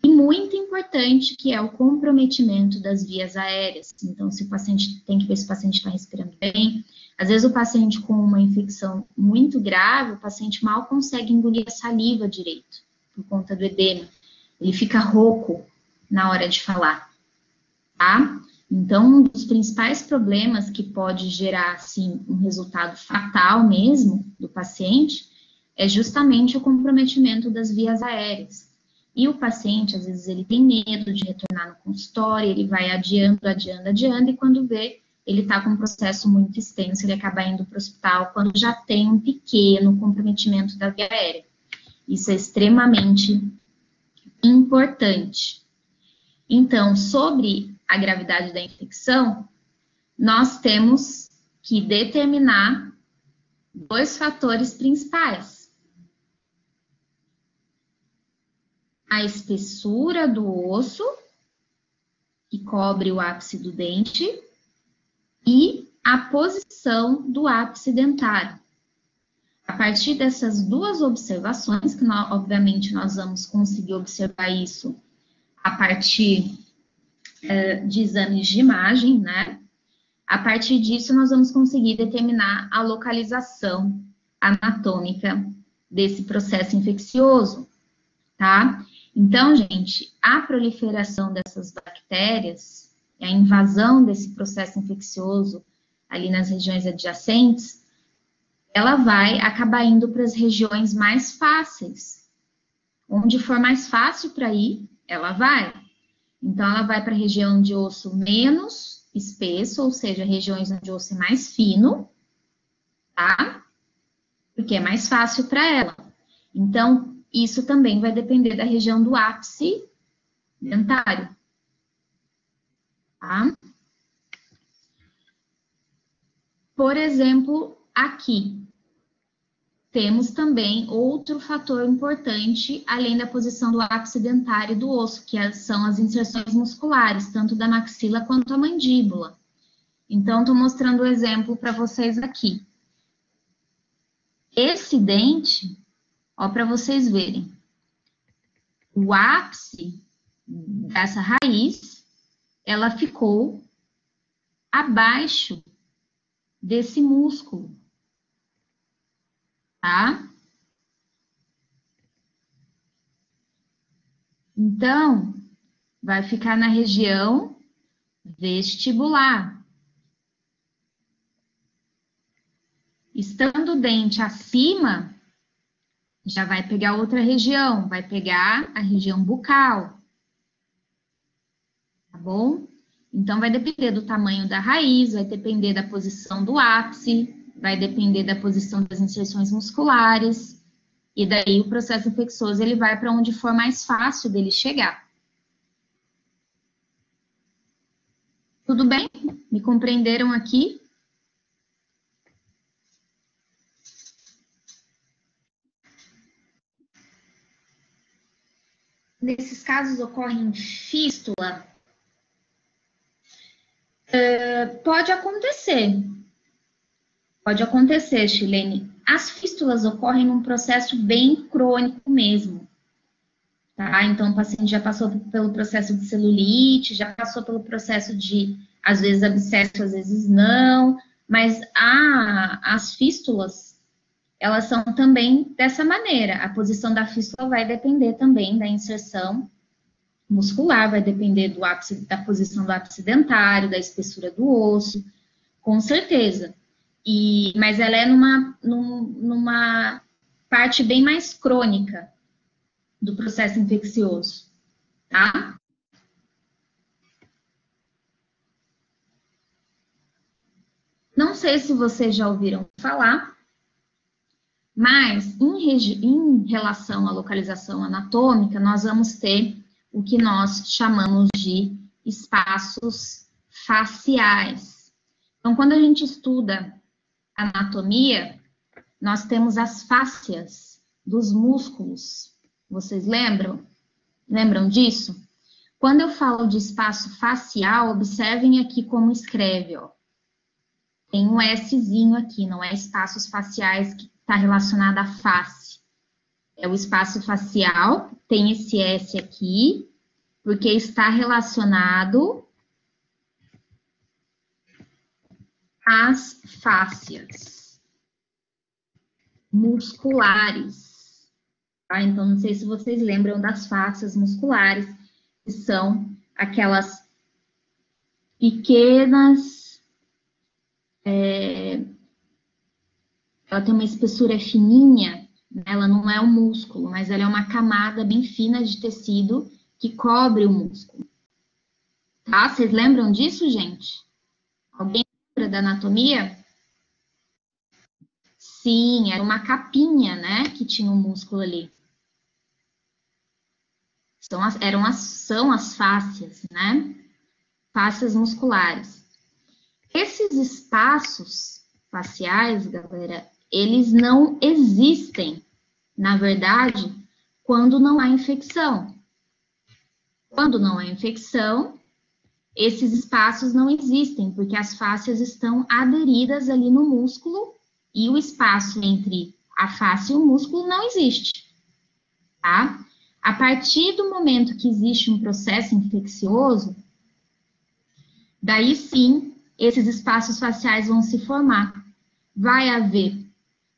e muito importante que é o comprometimento das vias aéreas. Então, se o paciente tem que ver se o paciente está respirando bem. Às vezes o paciente com uma infecção muito grave, o paciente mal consegue engolir a saliva direito, por conta do edema. Ele fica rouco na hora de falar, tá? Então, um dos principais problemas que pode gerar, assim, um resultado fatal mesmo do paciente é justamente o comprometimento das vias aéreas. E o paciente, às vezes, ele tem medo de retornar no consultório, ele vai adiando, adiando, adiando, e quando vê, ele está com um processo muito extenso, ele acaba indo para o hospital quando já tem um pequeno comprometimento da via aérea. Isso é extremamente importante. Então, sobre a gravidade da infecção, nós temos que determinar dois fatores principais. a espessura do osso, que cobre o ápice do dente, e a posição do ápice dentário. A partir dessas duas observações, que nós, obviamente nós vamos conseguir observar isso a partir é, de exames de imagem, né? A partir disso, nós vamos conseguir determinar a localização anatômica desse processo infeccioso, tá? Então, gente, a proliferação dessas bactérias, a invasão desse processo infeccioso ali nas regiões adjacentes, ela vai acabar indo para as regiões mais fáceis. Onde for mais fácil para ir, ela vai. Então, ela vai para a região de osso menos espesso, ou seja, regiões onde o osso é mais fino, tá? Porque é mais fácil para ela. Então, isso também vai depender da região do ápice dentário. Tá? Por exemplo, aqui temos também outro fator importante, além da posição do ápice dentário do osso, que é, são as inserções musculares, tanto da maxila quanto a mandíbula. Então, estou mostrando o exemplo para vocês aqui. Esse dente, Ó, para vocês verem. O ápice dessa raiz, ela ficou abaixo desse músculo, tá? Então, vai ficar na região vestibular. Estando o dente acima já vai pegar outra região, vai pegar a região bucal. Tá bom? Então, vai depender do tamanho da raiz, vai depender da posição do ápice, vai depender da posição das inserções musculares, e daí o processo infeccioso ele vai para onde for mais fácil dele chegar. Tudo bem? Me compreenderam aqui? nesses casos ocorrem fístula, uh, pode acontecer, Pode acontecer, Chilene. As fístulas ocorrem num processo bem crônico mesmo. Tá? Então, o paciente já passou pelo processo de celulite, já passou pelo processo de, às vezes, abscesso, às vezes não, mas a, as fístulas, elas são também dessa maneira. A posição da fístula vai depender também da inserção muscular, vai depender do ápice, da posição do ápice dentário, da espessura do osso, com certeza. E, mas ela é numa, numa parte bem mais crônica do processo infeccioso, tá? Não sei se vocês já ouviram falar, mas em, em, relação à localização anatômica, nós vamos ter o que nós chamamos de espaços faciais. Então, quando a gente estuda anatomia, nós temos as fáscias dos músculos. Vocês lembram? Lembram disso? Quando eu falo de espaço facial, observem aqui como escreve, ó. Tem um Szinho aqui, não é espaços faciais que está relacionado à face. É o espaço facial, tem esse S aqui, porque está relacionado às fáscias musculares. Tá? Então, não sei se vocês lembram das fáscias musculares, que são aquelas pequenas é, ela tem uma espessura fininha, né? ela não é um músculo, mas ela é uma camada bem fina de tecido que cobre o músculo. Tá? Vocês lembram disso, gente? Lembra da anatomia? Sim, era uma capinha, né, que tinha um músculo ali. São as, eram as, são as fáscias, né? Fáscias musculares. Esses espaços faciais, galera, eles não existem, na verdade, quando não há infecção. Quando não há infecção, esses espaços não existem, porque as fáscias estão aderidas ali no músculo e o espaço entre a face e o músculo não existe, tá? A partir do momento que existe um processo infeccioso, daí sim esses espaços faciais vão se formar. Vai haver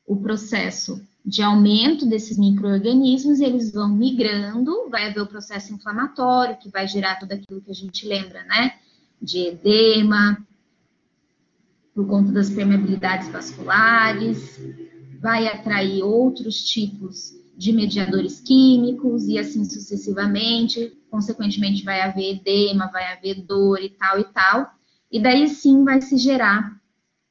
o processo de aumento desses micro-organismos, eles vão migrando, vai haver o processo inflamatório, que vai gerar tudo aquilo que a gente lembra, né? De edema, por conta das permeabilidades vasculares, vai atrair outros tipos de mediadores químicos e assim sucessivamente. Consequentemente, vai haver edema, vai haver dor e tal e tal. E daí sim vai se gerar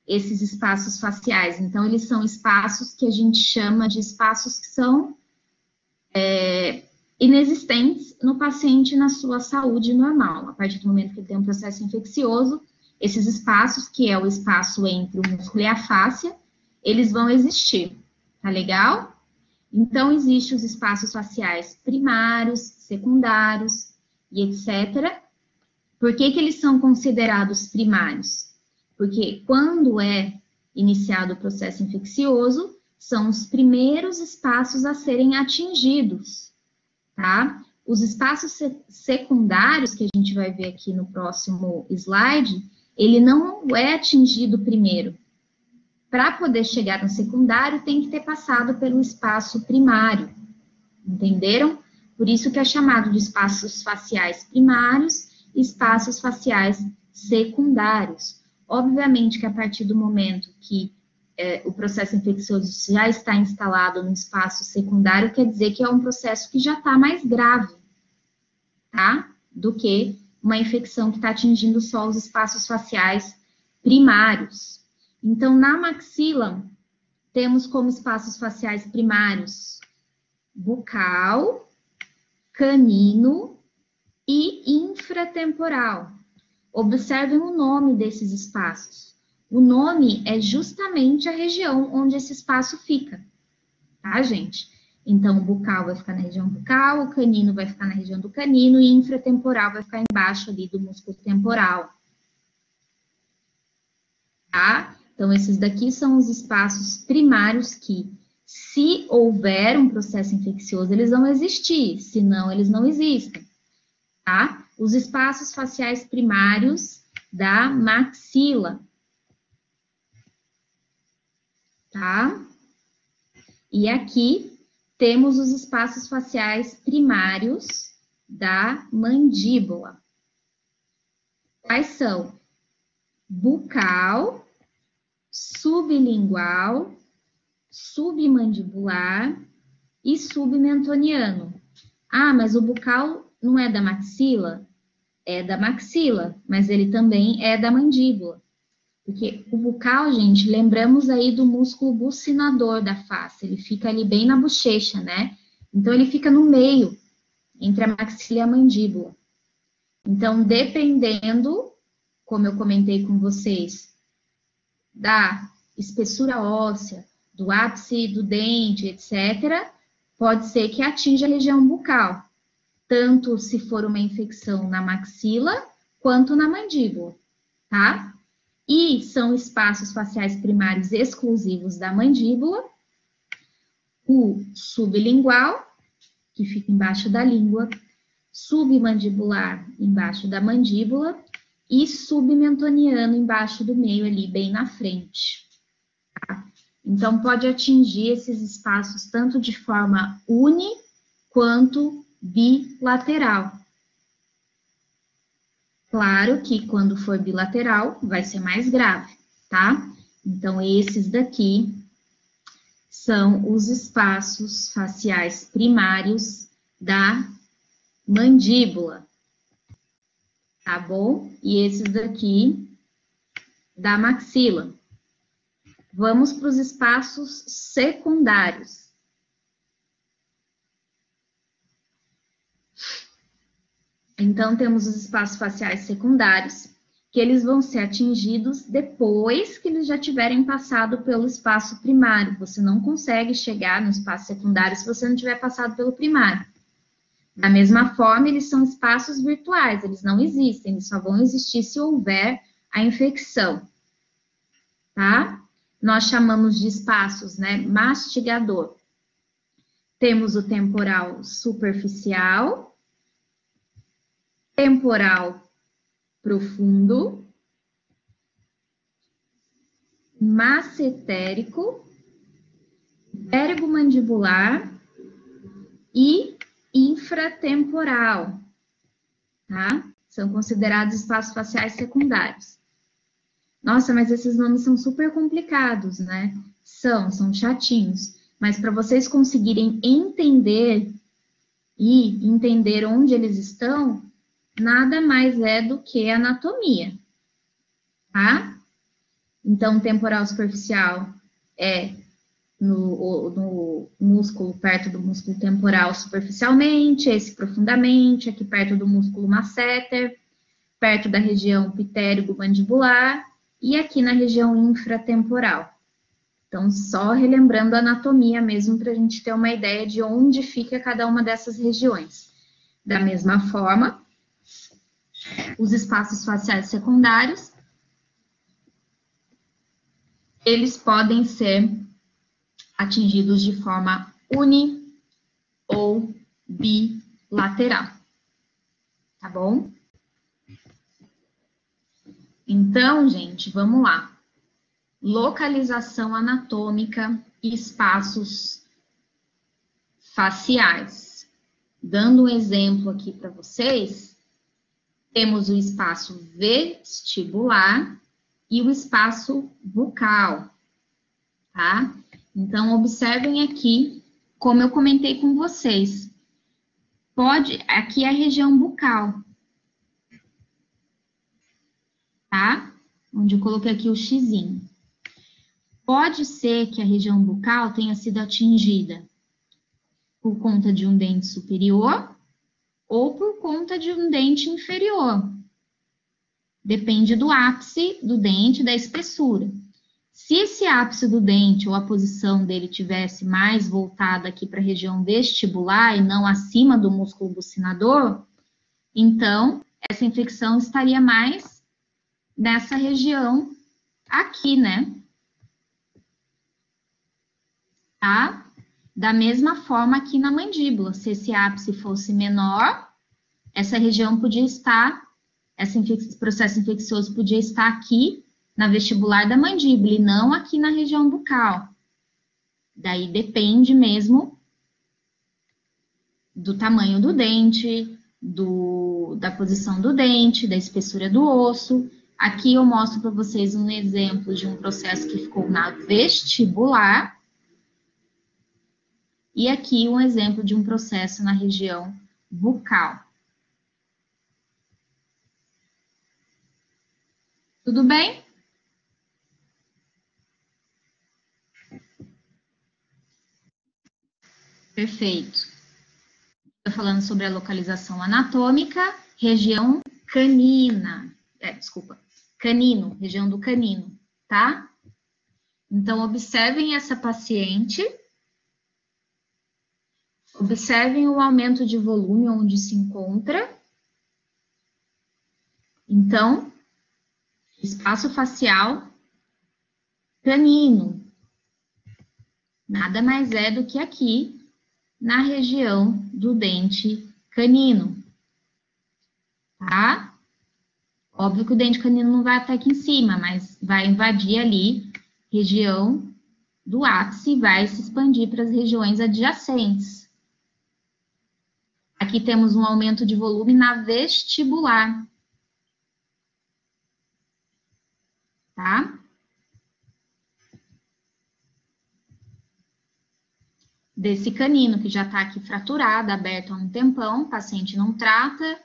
esses espaços faciais. Então, eles são espaços que a gente chama de espaços que são é, inexistentes no paciente na sua saúde normal. A partir do momento que ele tem um processo infeccioso, esses espaços, que é o espaço entre o músculo e a fáscia, eles vão existir. Tá legal? Então, existem os espaços faciais primários, secundários e etc. Por que, que eles são considerados primários? Porque quando é iniciado o processo infeccioso, são os primeiros espaços a serem atingidos, tá? Os espaços secundários, que a gente vai ver aqui no próximo slide, ele não é atingido primeiro. Para poder chegar no secundário, tem que ter passado pelo espaço primário, entenderam? Por isso que é chamado de espaços faciais primários espaços faciais secundários. Obviamente que a partir do momento que é, o processo infeccioso já está instalado no espaço secundário, quer dizer que é um processo que já está mais grave, tá? Do que uma infecção que está atingindo só os espaços faciais primários. Então, na maxila, temos como espaços faciais primários bucal, canino e infratemporal. Observem o nome desses espaços. O nome é justamente a região onde esse espaço fica, tá, gente? Então, o bucal vai ficar na região bucal, o canino vai ficar na região do canino e infratemporal vai ficar embaixo ali do músculo temporal. Tá? Então, esses daqui são os espaços primários que, se houver um processo infeccioso, eles vão existir, senão eles não existem, tá? Os espaços faciais primários da maxila, tá? E aqui temos os espaços faciais primários da mandíbula. Quais são? Bucal, sublingual, submandibular e submentoniano. Ah, mas o bucal não é da maxila? É da maxila, mas ele também é da mandíbula. Porque o bucal, gente, lembramos aí do músculo bucinador da face, ele fica ali bem na bochecha, né? Então, ele fica no meio, entre a maxila e a mandíbula. Então, dependendo, como eu comentei com vocês, da espessura óssea, do ápice do dente, etc., pode ser que atinja a região bucal, tanto se for uma infecção na maxila quanto na mandíbula, tá? E são espaços faciais primários exclusivos da mandíbula, o sublingual, que fica embaixo da língua, submandibular embaixo da mandíbula e submentoniano embaixo do meio ali, bem na frente. Tá? Então, pode atingir esses espaços tanto de forma uni quanto bilateral. Claro que quando for bilateral, vai ser mais grave, tá? Então, esses daqui são os espaços faciais primários da mandíbula, tá bom? E esses daqui da maxila. Vamos para os espaços secundários. Então, temos os espaços faciais secundários, que eles vão ser atingidos depois que eles já tiverem passado pelo espaço primário. Você não consegue chegar no espaço secundário se você não tiver passado pelo primário. Da mesma forma, eles são espaços virtuais, eles não existem, eles só vão existir se houver a infecção. Tá? Nós chamamos de espaços, né, mastigador. Temos o temporal superficial, temporal profundo, massetérico, mandibular e infratemporal, tá? São considerados espaços faciais secundários. Nossa, mas esses nomes são super complicados, né? São, são chatinhos. Mas para vocês conseguirem entender e entender onde eles estão, nada mais é do que anatomia, tá? Então, temporal superficial é no, no, músculo perto do músculo temporal superficialmente, esse profundamente, aqui perto do músculo masseter, perto da região pitérigo-mandibular e aqui na região infratemporal. Então, só relembrando a anatomia mesmo para a gente ter uma ideia de onde fica cada uma dessas regiões. Da mesma forma, os espaços faciais secundários, eles podem ser atingidos de forma uni ou bilateral. Tá bom? Então, gente, vamos lá. Localização anatômica e espaços faciais. Dando um exemplo aqui para vocês, temos o espaço vestibular e o espaço bucal, tá? Então, observem aqui, como eu comentei com vocês. Pode, aqui é a região bucal, tá? Onde eu coloquei aqui o xizinho. Pode ser que a região bucal tenha sido atingida por conta de um dente superior ou por conta de um dente inferior. Depende do ápice do dente, da espessura. Se esse ápice do dente ou a posição dele tivesse mais voltada aqui para a região vestibular e não acima do músculo bucinador, então essa infecção estaria mais nessa região aqui, né? Tá? Da mesma forma aqui na mandíbula, se esse ápice fosse menor, essa região podia estar, esse processo infeccioso podia estar aqui na vestibular da mandíbula e não aqui na região bucal. Daí depende mesmo do tamanho do dente, do, da posição do dente, da espessura do osso. Aqui eu mostro para vocês um exemplo de um processo que ficou na vestibular. E aqui um exemplo de um processo na região bucal. Tudo bem? Perfeito. Estou falando sobre a localização anatômica, região canina. É, desculpa, canino, região do canino, tá? Então, observem essa paciente. Observem o aumento de volume onde se encontra. Então, espaço facial canino. Nada mais é do que aqui na região do dente canino, tá? Óbvio que o dente canino não vai até aqui em cima, mas vai invadir ali região do ápice e vai se expandir para as regiões adjacentes. Aqui temos um aumento de volume na vestibular. Tá? desse canino que já está aqui fraturado, aberto há um tempão, o paciente não trata,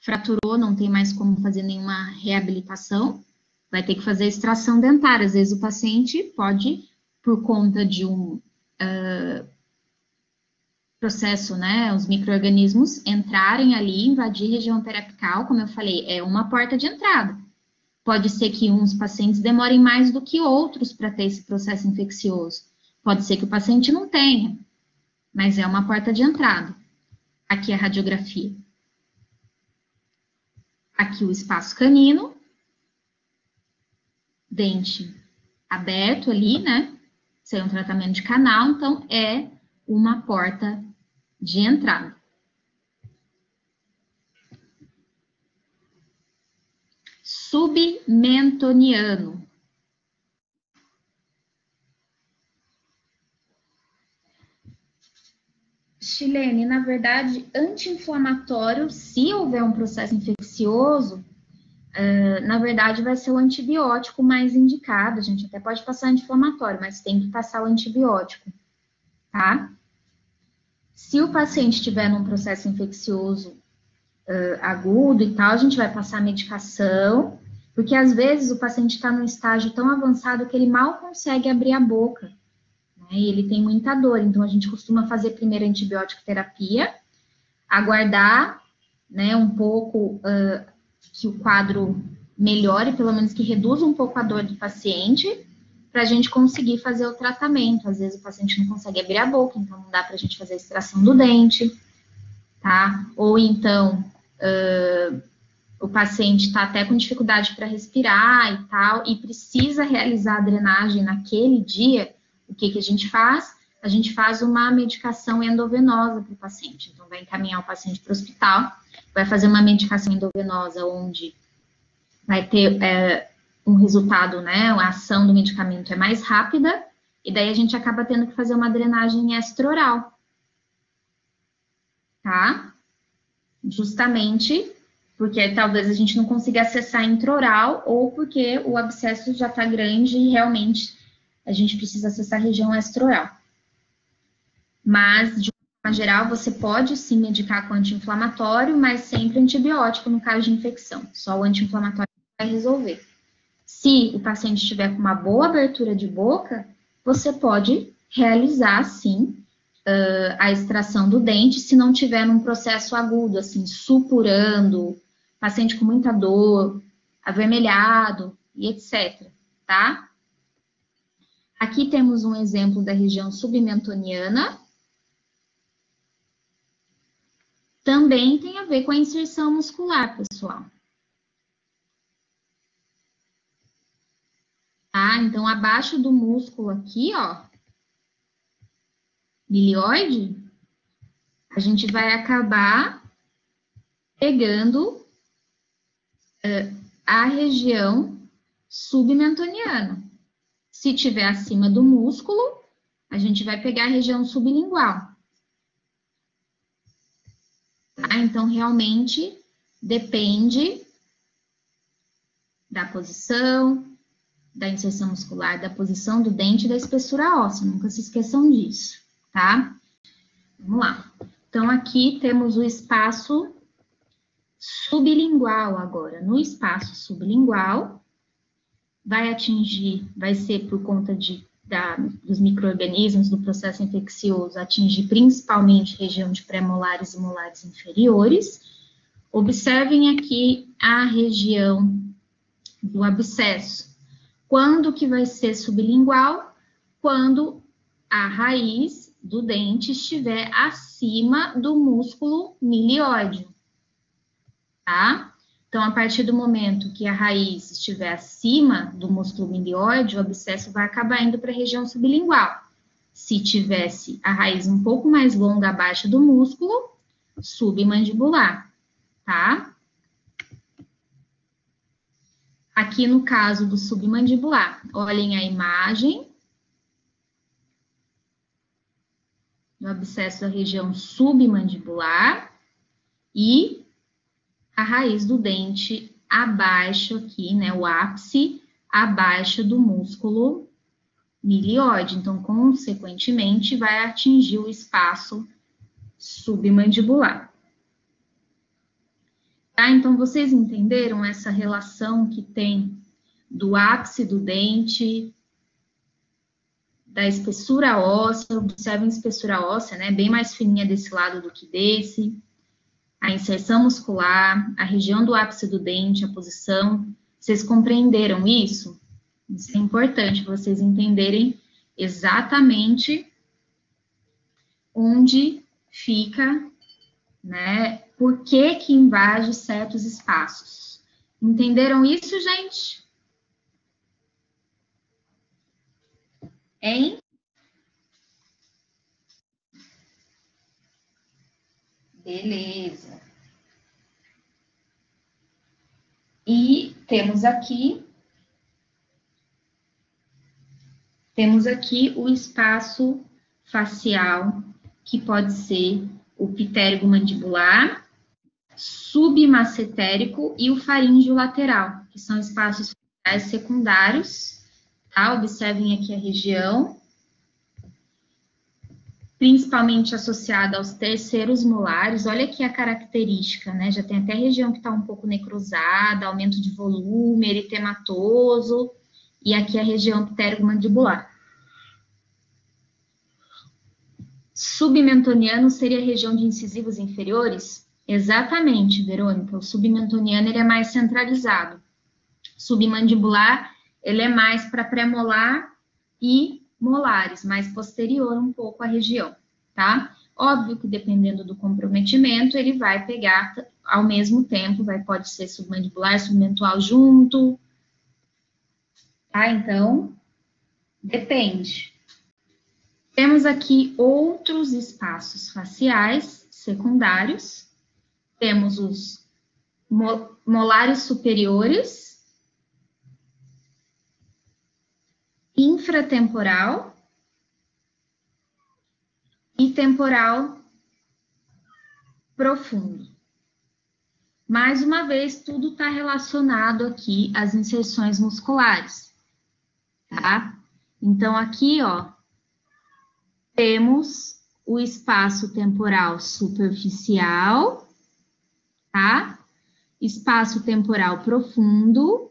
fraturou, não tem mais como fazer nenhuma reabilitação, vai ter que fazer extração dentária. Às vezes o paciente pode, por conta de um uh, processo, né, os micro-organismos entrarem ali, invadir região periapical, como eu falei, é uma porta de entrada. Pode ser que uns pacientes demorem mais do que outros para ter esse processo infeccioso. Pode ser que o paciente não tenha, mas é uma porta de entrada. Aqui a radiografia. Aqui o espaço canino. Dente aberto ali, né? Sem um tratamento de canal, então é uma porta de entrada. Submentoniano. Chilene, na verdade, anti-inflamatório, se houver um processo infeccioso, uh, na verdade vai ser o antibiótico mais indicado. A gente até pode passar anti-inflamatório, mas tem que passar o antibiótico, tá? Se o paciente estiver num processo infeccioso uh, agudo e tal, a gente vai passar medicação, porque às vezes o paciente está num estágio tão avançado que ele mal consegue abrir a boca né? E ele tem muita dor, então a gente costuma fazer primeiro antibiótico terapia, aguardar, né, um pouco uh, que o quadro melhore, pelo menos que reduza um pouco a dor do paciente, para a gente conseguir fazer o tratamento. Às vezes o paciente não consegue abrir a boca, então não dá para a gente fazer a extração do dente, tá? Ou então uh, o paciente está até com dificuldade para respirar e tal, e precisa realizar a drenagem naquele dia, o que, que a gente faz? A gente faz uma medicação endovenosa para o paciente. Então, vai encaminhar o paciente para o hospital, vai fazer uma medicação endovenosa onde vai ter é, um resultado, né? A ação do medicamento é mais rápida, e daí a gente acaba tendo que fazer uma drenagem extraoral. Tá? Justamente porque talvez a gente não consiga acessar intraoral ou porque o abscesso já está grande e realmente a gente precisa acessar a região extraoral. Mas, de forma geral, você pode sim medicar com anti-inflamatório, mas sempre antibiótico no caso de infecção. Só o anti-inflamatório vai resolver. Se o paciente estiver com uma boa abertura de boca, você pode realizar, sim, uh, a extração do dente, se não tiver num processo agudo, assim, supurando, paciente com muita dor, avermelhado e etc, tá? Aqui temos um exemplo da região submentoniana. Também tem a ver com a inserção muscular, pessoal. Tá? Então, abaixo do músculo aqui, ó, milioide, a gente vai acabar pegando uh, a região submentoniana. Se tiver acima do músculo, a gente vai pegar a região sublingual. Tá? Então, realmente, depende da posição, da inserção muscular, da posição do dente e da espessura óssea. Nunca se esqueçam disso, tá? Vamos lá. Então, aqui temos o espaço sublingual agora. No espaço sublingual, vai atingir, vai ser por conta de, da, dos micro-organismos, do processo infeccioso, atingir principalmente região de pré-molares e molares inferiores. Observem aqui a região do abscesso. Quando que vai ser sublingual? Quando a raiz do dente estiver acima do músculo milióide, tá? Então, a partir do momento que a raiz estiver acima do músculo milióide, o abscesso vai acabar indo para a região sublingual. Se tivesse a raiz um pouco mais longa abaixo do músculo, submandibular, tá? Aqui no caso do submandibular, olhem a imagem do abscesso da região submandibular e a raiz do dente abaixo aqui, né, o ápice abaixo do músculo milióide. Então, consequentemente, vai atingir o espaço submandibular. Tá? Então, vocês entenderam essa relação que tem do ápice do dente, da espessura óssea, observem a espessura óssea, né, bem mais fininha desse lado do que desse, a inserção muscular, a região do ápice do dente, a posição. Vocês compreenderam isso? Isso é importante vocês entenderem exatamente onde fica, né? Por que que invade certos espaços. Entenderam isso, gente? Hein? Beleza. E temos aqui temos aqui o espaço facial, que pode ser o pitérigo mandibular, submacetérico e o faríngeo lateral, que são espaços secundários, tá? Observem aqui a região principalmente associada aos terceiros molares. Olha aqui a característica, né? Já tem até região que está um pouco necrosada, aumento de volume, eritematoso, e aqui a região pteromandibular. Submentoniano seria a região de incisivos inferiores? Exatamente, Verônica. O submentoniano ele é mais centralizado. Submandibular ele é mais para pré-molar e molares, mais posterior um pouco à região, tá? Óbvio que dependendo do comprometimento, ele vai pegar ao mesmo tempo, vai pode ser submandibular, submentual junto, tá? Então, depende. Temos aqui outros espaços faciais secundários. Temos os molares superiores, infratemporal e temporal profundo. Mais uma vez, tudo está relacionado aqui às inserções musculares, tá? Então, aqui, ó, temos o espaço temporal superficial, tá? Espaço temporal profundo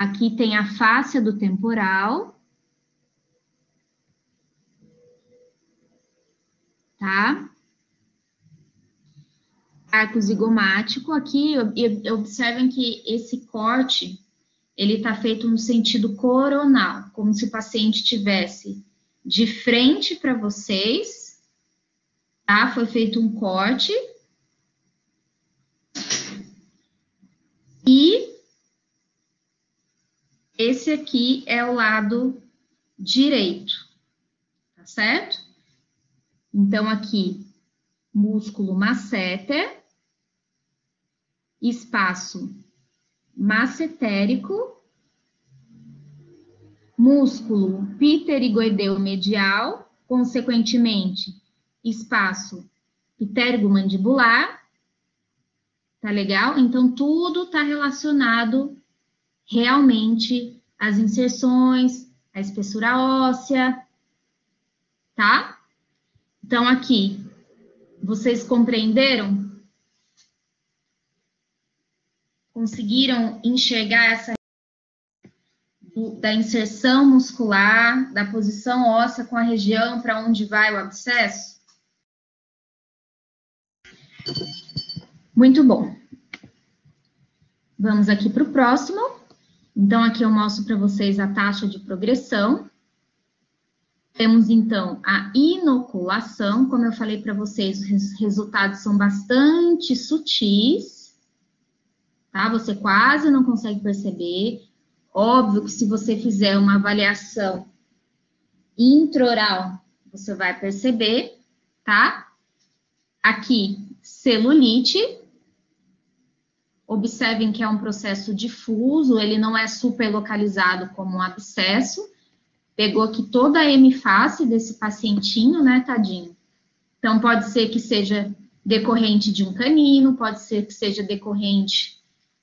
Aqui tem a fáscia do temporal. Tá? Arco zigomático. Aqui, observem que esse corte, ele está feito no sentido coronal, como se o paciente tivesse de frente para vocês, tá? Foi feito um corte. E esse aqui é o lado direito, tá certo? Então, aqui, músculo masseter, espaço massetérico, músculo pterigoideu medial, consequentemente, espaço ptergomandibular, tá legal? Então, tudo está relacionado realmente às inserções, à espessura óssea, tá? Então, aqui, vocês compreenderam? Conseguiram enxergar essa da inserção muscular, da posição óssea com a região para onde vai o abscesso? Muito bom. Vamos aqui para o próximo. Então, aqui eu mostro para vocês a taxa de progressão. Temos, então, a inoculação. Como eu falei para vocês, os resultados são bastante sutis, tá? Você quase não consegue perceber. Óbvio que se você fizer uma avaliação intraoral, você vai perceber, tá? Aqui, celulite. Observem que é um processo difuso, ele não é super localizado como um abscesso. Pegou aqui toda a hemiface desse pacientinho, né, tadinho? Então, pode ser que seja decorrente de um canino, pode ser que seja decorrente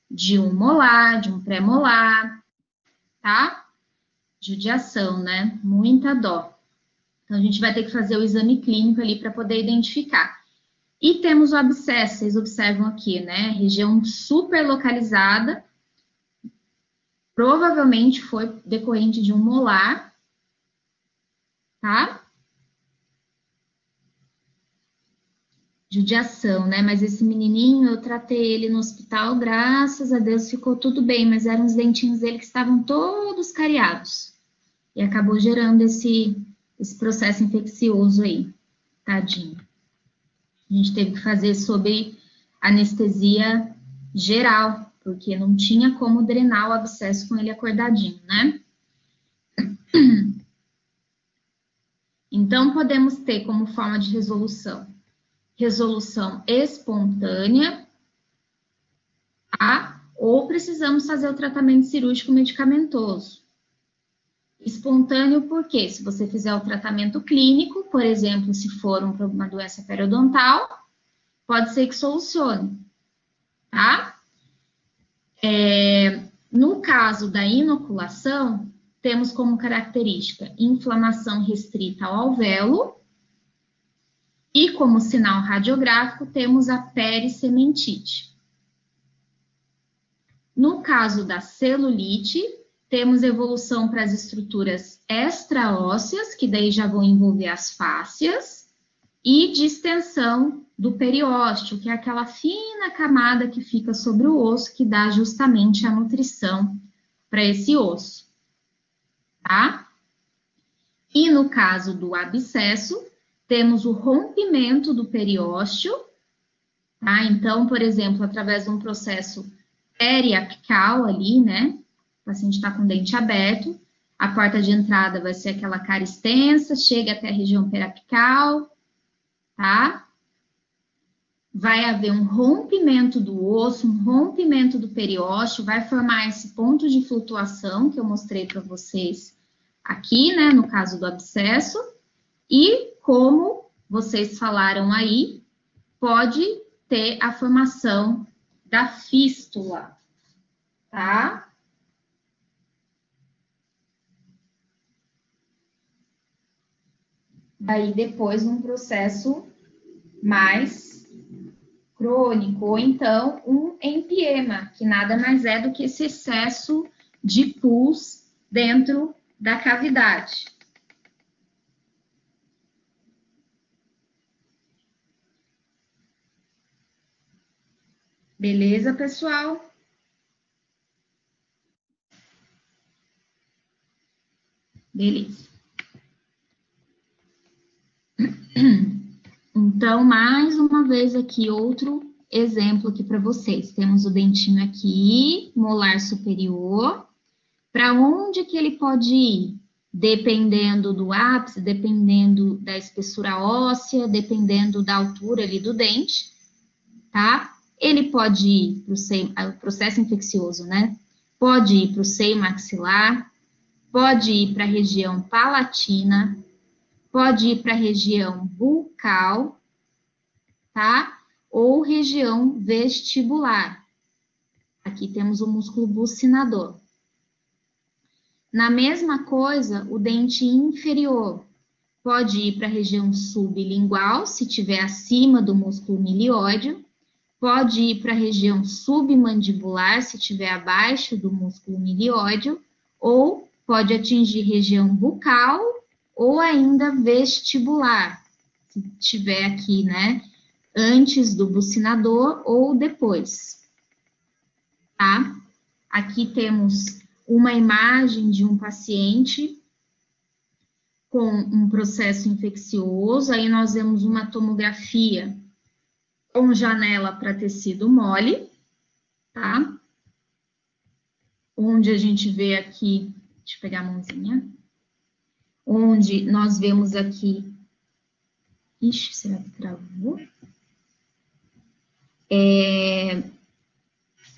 de um molar, de um pré-molar, tá? Judiação, né? Muita dó. Então, a gente vai ter que fazer o exame clínico ali para poder identificar. E temos o abscesso, vocês observam aqui, né? Região super localizada. Provavelmente foi decorrente de um molar, tá? judiação, né? Mas esse menininho, eu tratei ele no hospital, graças a Deus ficou tudo bem, mas eram os dentinhos dele que estavam todos cariados. E acabou gerando esse, esse processo infeccioso aí, tadinho. A gente teve que fazer sob anestesia geral, porque não tinha como drenar o abscesso com ele acordadinho, né? Então, podemos ter como forma de resolução resolução espontânea, tá? ou precisamos fazer o tratamento cirúrgico medicamentoso. Espontâneo, porque se você fizer o tratamento clínico, por exemplo, se for uma doença periodontal, pode ser que solucione, tá? É, no caso da inoculação, temos como característica inflamação restrita ao alvéolo, e como sinal radiográfico, temos a perissementite. No caso da celulite, temos evolução para as estruturas extraósseas, que daí já vão envolver as fáscias, e distensão do periósteo, que é aquela fina camada que fica sobre o osso, que dá justamente a nutrição para esse osso, tá? E no caso do abscesso, temos o rompimento do periósteo, tá? Então, por exemplo, através de um processo periapical ali, né? O paciente está com o dente aberto, a porta de entrada vai ser aquela cara extensa, chega até a região periapical, tá? Vai haver um rompimento do osso, um rompimento do periósteo, vai formar esse ponto de flutuação que eu mostrei para vocês aqui, né? No caso do abscesso. E como vocês falaram aí, pode ter a formação da fístula, tá? Daí depois um processo mais crônico, ou então um empiema, que nada mais é do que esse excesso de pus dentro da cavidade. Beleza, pessoal? Beleza. Então, mais uma vez aqui, outro exemplo aqui para vocês. Temos o dentinho aqui, molar superior. Para onde que ele pode ir? dependendo do ápice, dependendo da espessura óssea, dependendo da altura ali do dente, tá? Ele pode ir para o seio, ah, processo infeccioso, né? Pode ir para o seio maxilar, pode ir para a região palatina, pode ir para a região bucal, tá? Ou região vestibular. Aqui temos o músculo bucinador. Na mesma coisa, o dente inferior pode ir para a região sublingual, se tiver acima do músculo milioide, pode ir para a região submandibular, se tiver abaixo do músculo milioide, ou pode atingir região bucal ou ainda vestibular, se tiver aqui, né, antes do bucinador ou depois, tá? Aqui temos uma imagem de um paciente com um processo infeccioso, aí nós vemos uma tomografia com janela para tecido mole, tá? Onde a gente vê aqui, deixa eu pegar a mãozinha, onde nós vemos aqui, ixi, será que travou? É,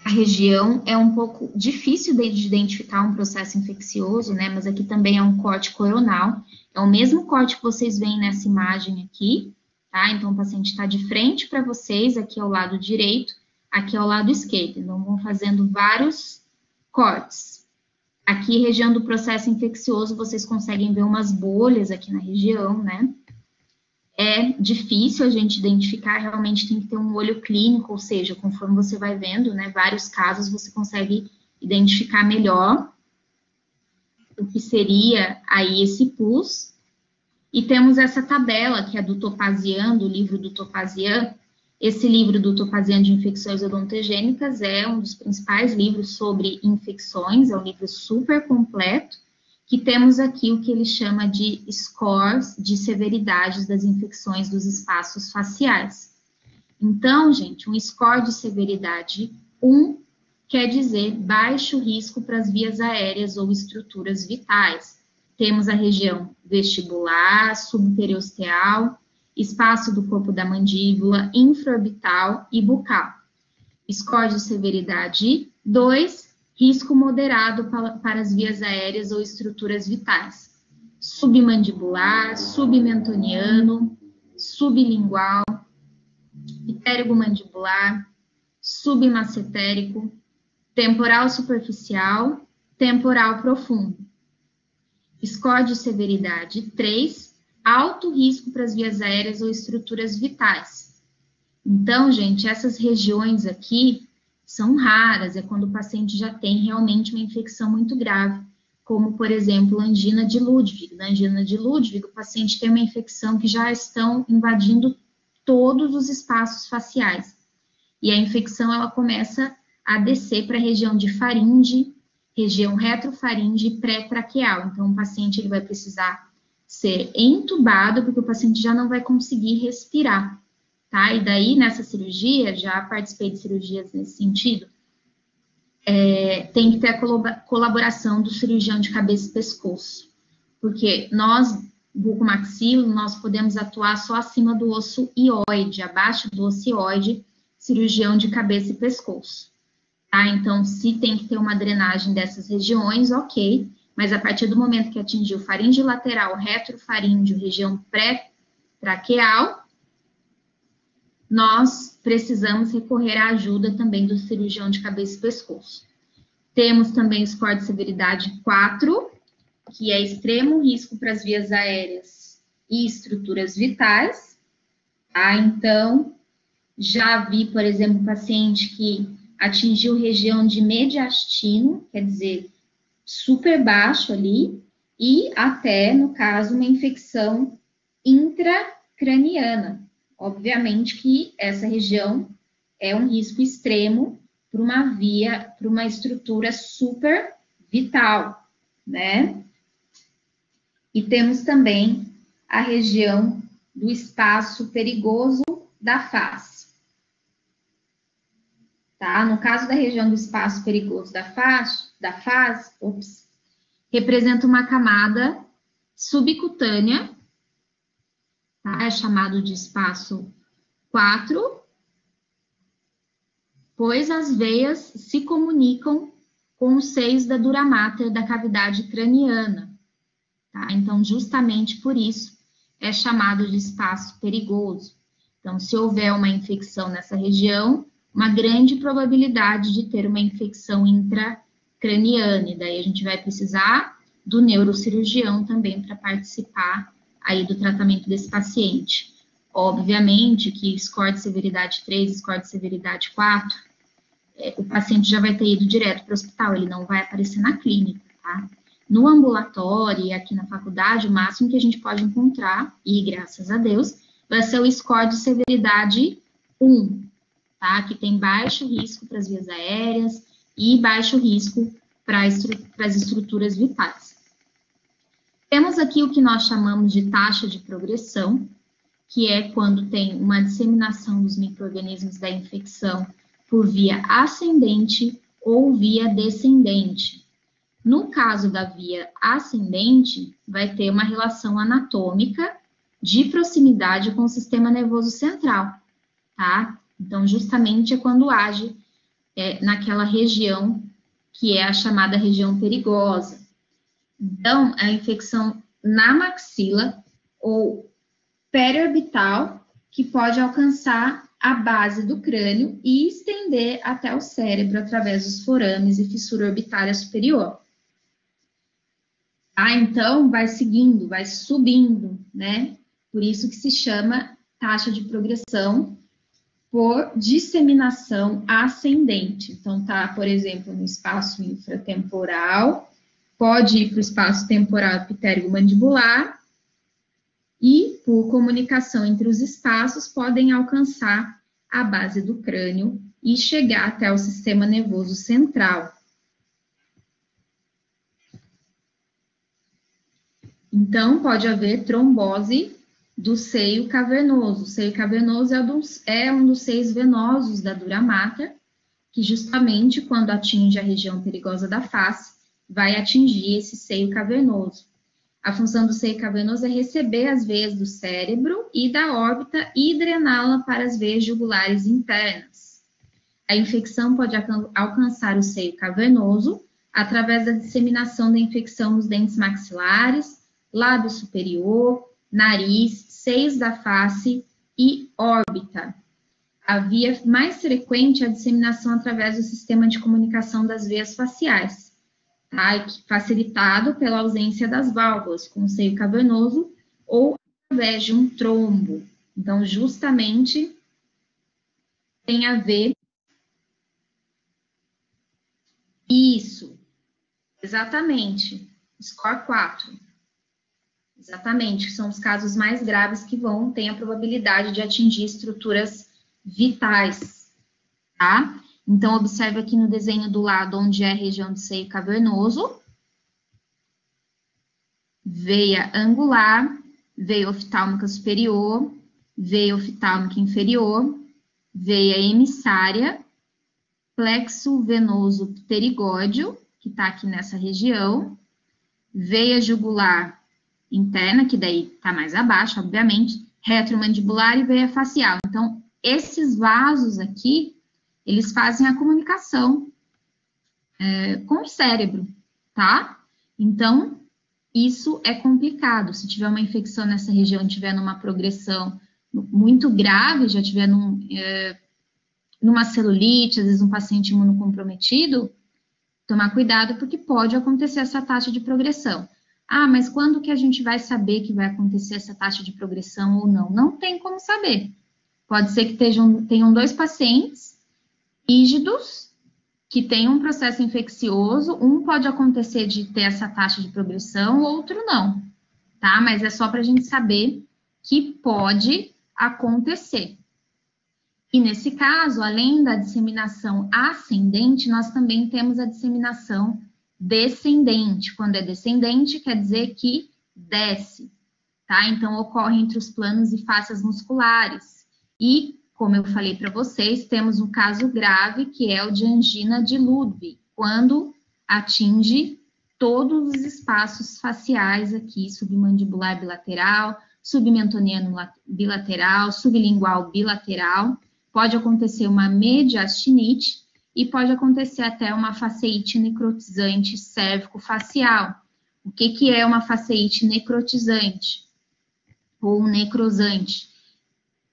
a região é um pouco difícil de identificar um processo infeccioso, né? Mas aqui também é um corte coronal. É o mesmo corte que vocês veem nessa imagem aqui, tá? Então, o paciente está de frente para vocês, aqui ao lado direito, aqui ao lado esquerdo. Então, vão fazendo vários cortes. Aqui, região do processo infeccioso, vocês conseguem ver umas bolhas aqui na região, né? é difícil a gente identificar, realmente tem que ter um olho clínico, ou seja, conforme você vai vendo, né, vários casos você consegue identificar melhor o que seria aí esse pus. E temos essa tabela, que é do Topazian, do livro do Topazian. Esse livro do Topazian de infecções odontogênicas é um dos principais livros sobre infecções, é um livro super completo que temos aqui o que ele chama de scores de severidades das infecções dos espaços faciais. Então, gente, um score de severidade 1 quer dizer baixo risco para as vias aéreas ou estruturas vitais. Temos a região vestibular, subperiosteal, espaço do corpo da mandíbula, infraorbital e bucal. Score de severidade 2 risco moderado para as vias aéreas ou estruturas vitais, submandibular, submentoniano, sublingual, mandibular, submacetérico, temporal superficial, temporal profundo. Score de severidade 3, alto risco para as vias aéreas ou estruturas vitais. Então, gente, essas regiões aqui são raras, é quando o paciente já tem realmente uma infecção muito grave, como, por exemplo, angina de Ludwig. Na angina de Ludwig, o paciente tem uma infecção que já estão invadindo todos os espaços faciais. E a infecção, ela começa a descer para a região de faringe, região retrofaringe pré-traqueal. Então, o paciente ele vai precisar ser entubado, porque o paciente já não vai conseguir respirar tá? E daí, nessa cirurgia, já participei de cirurgias nesse sentido, é, tem que ter a colaboração do cirurgião de cabeça e pescoço, porque nós, bucomaxilo, nós podemos atuar só acima do osso ióide, abaixo do osso ióide, cirurgião de cabeça e pescoço, tá? Então, se tem que ter uma drenagem dessas regiões, ok, mas a partir do momento que atingiu faringe lateral, retrofaríngeo, região pré-traqueal, nós precisamos recorrer à ajuda também do cirurgião de cabeça e pescoço. Temos também o score de severidade 4, que é extremo risco para as vias aéreas e estruturas vitais. Tá? Então, já vi, por exemplo, paciente que atingiu região de mediastino, quer dizer, super baixo ali, e até, no caso, uma infecção intracraniana, Obviamente que essa região é um risco extremo para uma via, para uma estrutura super vital, né? E temos também a região do espaço perigoso da face. Tá? No caso da região do espaço perigoso da face, da face, ops, representa uma camada subcutânea, tá? É chamado de espaço 4, pois as veias se comunicam com os seios da dura mater da cavidade craniana, tá? Então, justamente por isso, é chamado de espaço perigoso. Então, se houver uma infecção nessa região, uma grande probabilidade de ter uma infecção intracraniana, e daí a gente vai precisar do neurocirurgião também para participar aí do tratamento desse paciente. Obviamente que score de severidade 3, score de severidade 4, é, o paciente já vai ter ido direto para o hospital, ele não vai aparecer na clínica, tá? No ambulatório e aqui na faculdade, o máximo que a gente pode encontrar, e graças a Deus, vai ser o score de severidade 1, tá? Que tem baixo risco para as vias aéreas e baixo risco para as estruturas vitais. Temos aqui o que nós chamamos de taxa de progressão, que é quando tem uma disseminação dos micro-organismos da infecção por via ascendente ou via descendente. No caso da via ascendente, vai ter uma relação anatômica de proximidade com o sistema nervoso central, tá? Então, justamente é quando age é, naquela região que é a chamada região perigosa. Então, a infecção na maxila ou periorbital, que pode alcançar a base do crânio e estender até o cérebro através dos forames e fissura orbitária superior. Ah, então vai seguindo, vai subindo, né? Por isso que se chama taxa de progressão por disseminação ascendente. Então, tá, por exemplo, no espaço infratemporal, pode ir para o espaço temporal epitélio-mandibular e, por comunicação entre os espaços, podem alcançar a base do crânio e chegar até o sistema nervoso central. Então, pode haver trombose do seio cavernoso. O seio cavernoso é, é um dos seios venosos da dura mater, que justamente quando atinge a região perigosa da face, vai atingir esse seio cavernoso. A função do seio cavernoso é receber as veias do cérebro e da órbita e drená-la para as veias jugulares internas. A infecção pode alcançar o seio cavernoso através da disseminação da infecção nos dentes maxilares, lábio superior, nariz, seios da face e órbita. A via mais frequente é a disseminação através do sistema de comunicação das veias faciais, tá? facilitado pela ausência das válvulas, com o seio cavernoso ou através de um trombo. Então, justamente tem a ver isso. Exatamente. Score 4. Exatamente, são os casos mais graves que vão ter a probabilidade de atingir estruturas vitais, tá? Então, observe aqui no desenho do lado onde é a região do seio cavernoso, veia angular, veia oftálmica superior, veia oftálmica inferior, veia emissária, plexo venoso pterigódeo, que está aqui nessa região, veia jugular interna, que daí está mais abaixo, obviamente, retromandibular e veia facial. Então, esses vasos aqui, eles fazem a comunicação é, com o cérebro, tá? Então, isso é complicado. Se tiver uma infecção nessa região, tiver numa progressão muito grave, já tiver num, é, numa celulite, às vezes um paciente imunocomprometido, tomar cuidado porque pode acontecer essa taxa de progressão. Ah, mas quando que a gente vai saber que vai acontecer essa taxa de progressão ou não? Não tem como saber. Pode ser que tenham, tenham dois pacientes rígidos que tenham um processo infeccioso, um pode acontecer de ter essa taxa de progressão, outro não, tá? Mas é só para a gente saber que pode acontecer. E nesse caso, além da disseminação ascendente, nós também temos a disseminação descendente. Quando é descendente, quer dizer que desce, tá? Então, ocorre entre os planos e faces musculares. E, como eu falei para vocês, temos um caso grave, que é o de angina de Ludwig, quando atinge todos os espaços faciais aqui, submandibular bilateral, submentoniano bilateral, sublingual bilateral. Pode acontecer uma mediastinite e pode acontecer até uma faceite necrotizante cérvico-facial. O que, que é uma faceite necrotizante ou necrosante?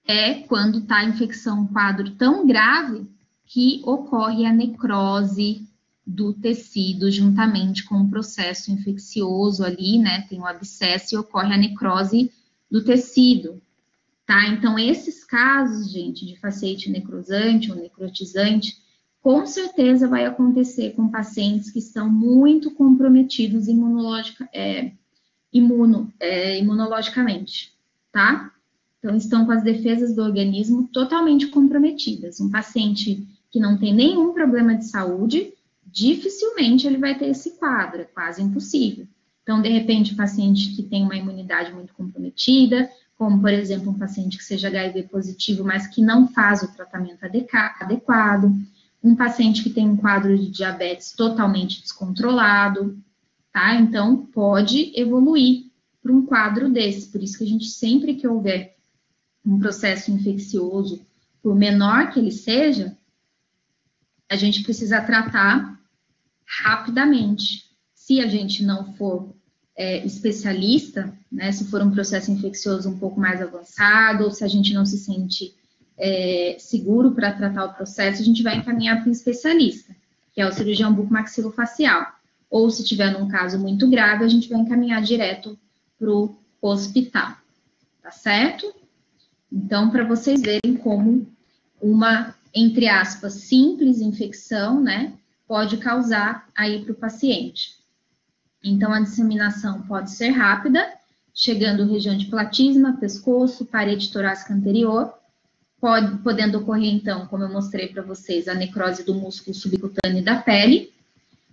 É quando está a infecção, um quadro tão grave que ocorre a necrose do tecido juntamente com o processo infeccioso ali, né? Tem o abscesso e ocorre a necrose do tecido, tá? Então, esses casos, gente, de faceite necrosante ou necrotizante, com certeza vai acontecer com pacientes que estão muito comprometidos imunológica, é, imuno, é, imunologicamente, tá? Então, estão com as defesas do organismo totalmente comprometidas. Um paciente que não tem nenhum problema de saúde, dificilmente ele vai ter esse quadro, é quase impossível. Então, de repente, o paciente que tem uma imunidade muito comprometida, como, por exemplo, um paciente que seja HIV positivo, mas que não faz o tratamento adequado, um paciente que tem um quadro de diabetes totalmente descontrolado, tá? Então, pode evoluir para um quadro desse. Por isso que a gente, sempre que houver um processo infeccioso, por menor que ele seja, a gente precisa tratar rapidamente. Se a gente não for é, especialista, né, se for um processo infeccioso um pouco mais avançado, ou se a gente não se sente é, seguro para tratar o processo, a gente vai encaminhar para um especialista, que é o cirurgião bucomaxilofacial. Ou se tiver num caso muito grave, a gente vai encaminhar direto para o hospital, tá certo? Então, para vocês verem como uma, entre aspas, simples infecção, né, pode causar aí para o paciente. Então, a disseminação pode ser rápida, chegando região de platisma, pescoço, parede torácica anterior, pode, podendo ocorrer, então, como eu mostrei para vocês, a necrose do músculo subcutâneo da pele,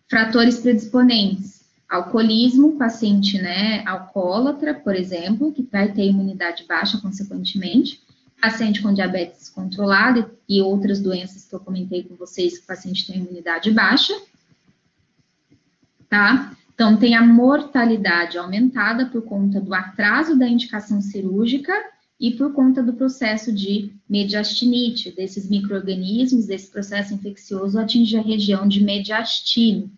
fratores predisponentes, alcoolismo, paciente, né, alcoólatra, por exemplo, que vai ter imunidade baixa, consequentemente, paciente com diabetes controlado e outras doenças que eu comentei com vocês que o paciente tem imunidade baixa, tá? Então, tem a mortalidade aumentada por conta do atraso da indicação cirúrgica e por conta do processo de mediastinite, desses micro-organismos, desse processo infeccioso atingir a região de mediastino.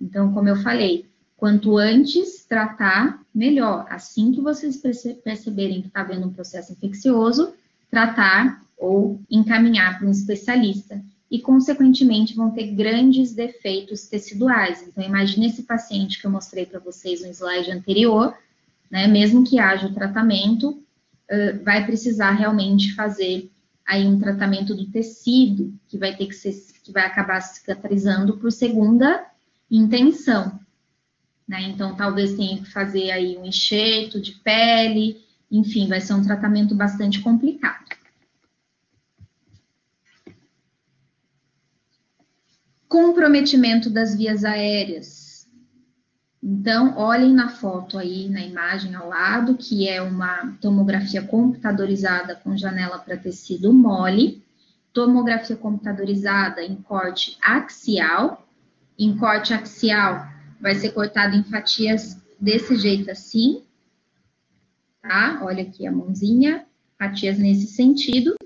Então, como eu falei, quanto antes tratar, melhor. Assim que vocês perceberem que está havendo um processo infeccioso, tratar ou encaminhar para um especialista e, consequentemente, vão ter grandes defeitos teciduais. Então, imagine esse paciente que eu mostrei para vocês no slide anterior, né, mesmo que haja o tratamento, vai precisar realmente fazer aí um tratamento do tecido, que vai ter que ser, que vai acabar cicatrizando por segunda intenção. Né? Então, talvez tenha que fazer aí um enxerto de pele, enfim, vai ser um tratamento bastante complicado. Comprometimento das vias aéreas. Então, olhem na foto aí, na imagem ao lado, que é uma tomografia computadorizada com janela para tecido mole, tomografia computadorizada em corte axial. Em corte axial, vai ser cortado em fatias desse jeito assim, tá? Olha aqui a mãozinha, fatias nesse sentido,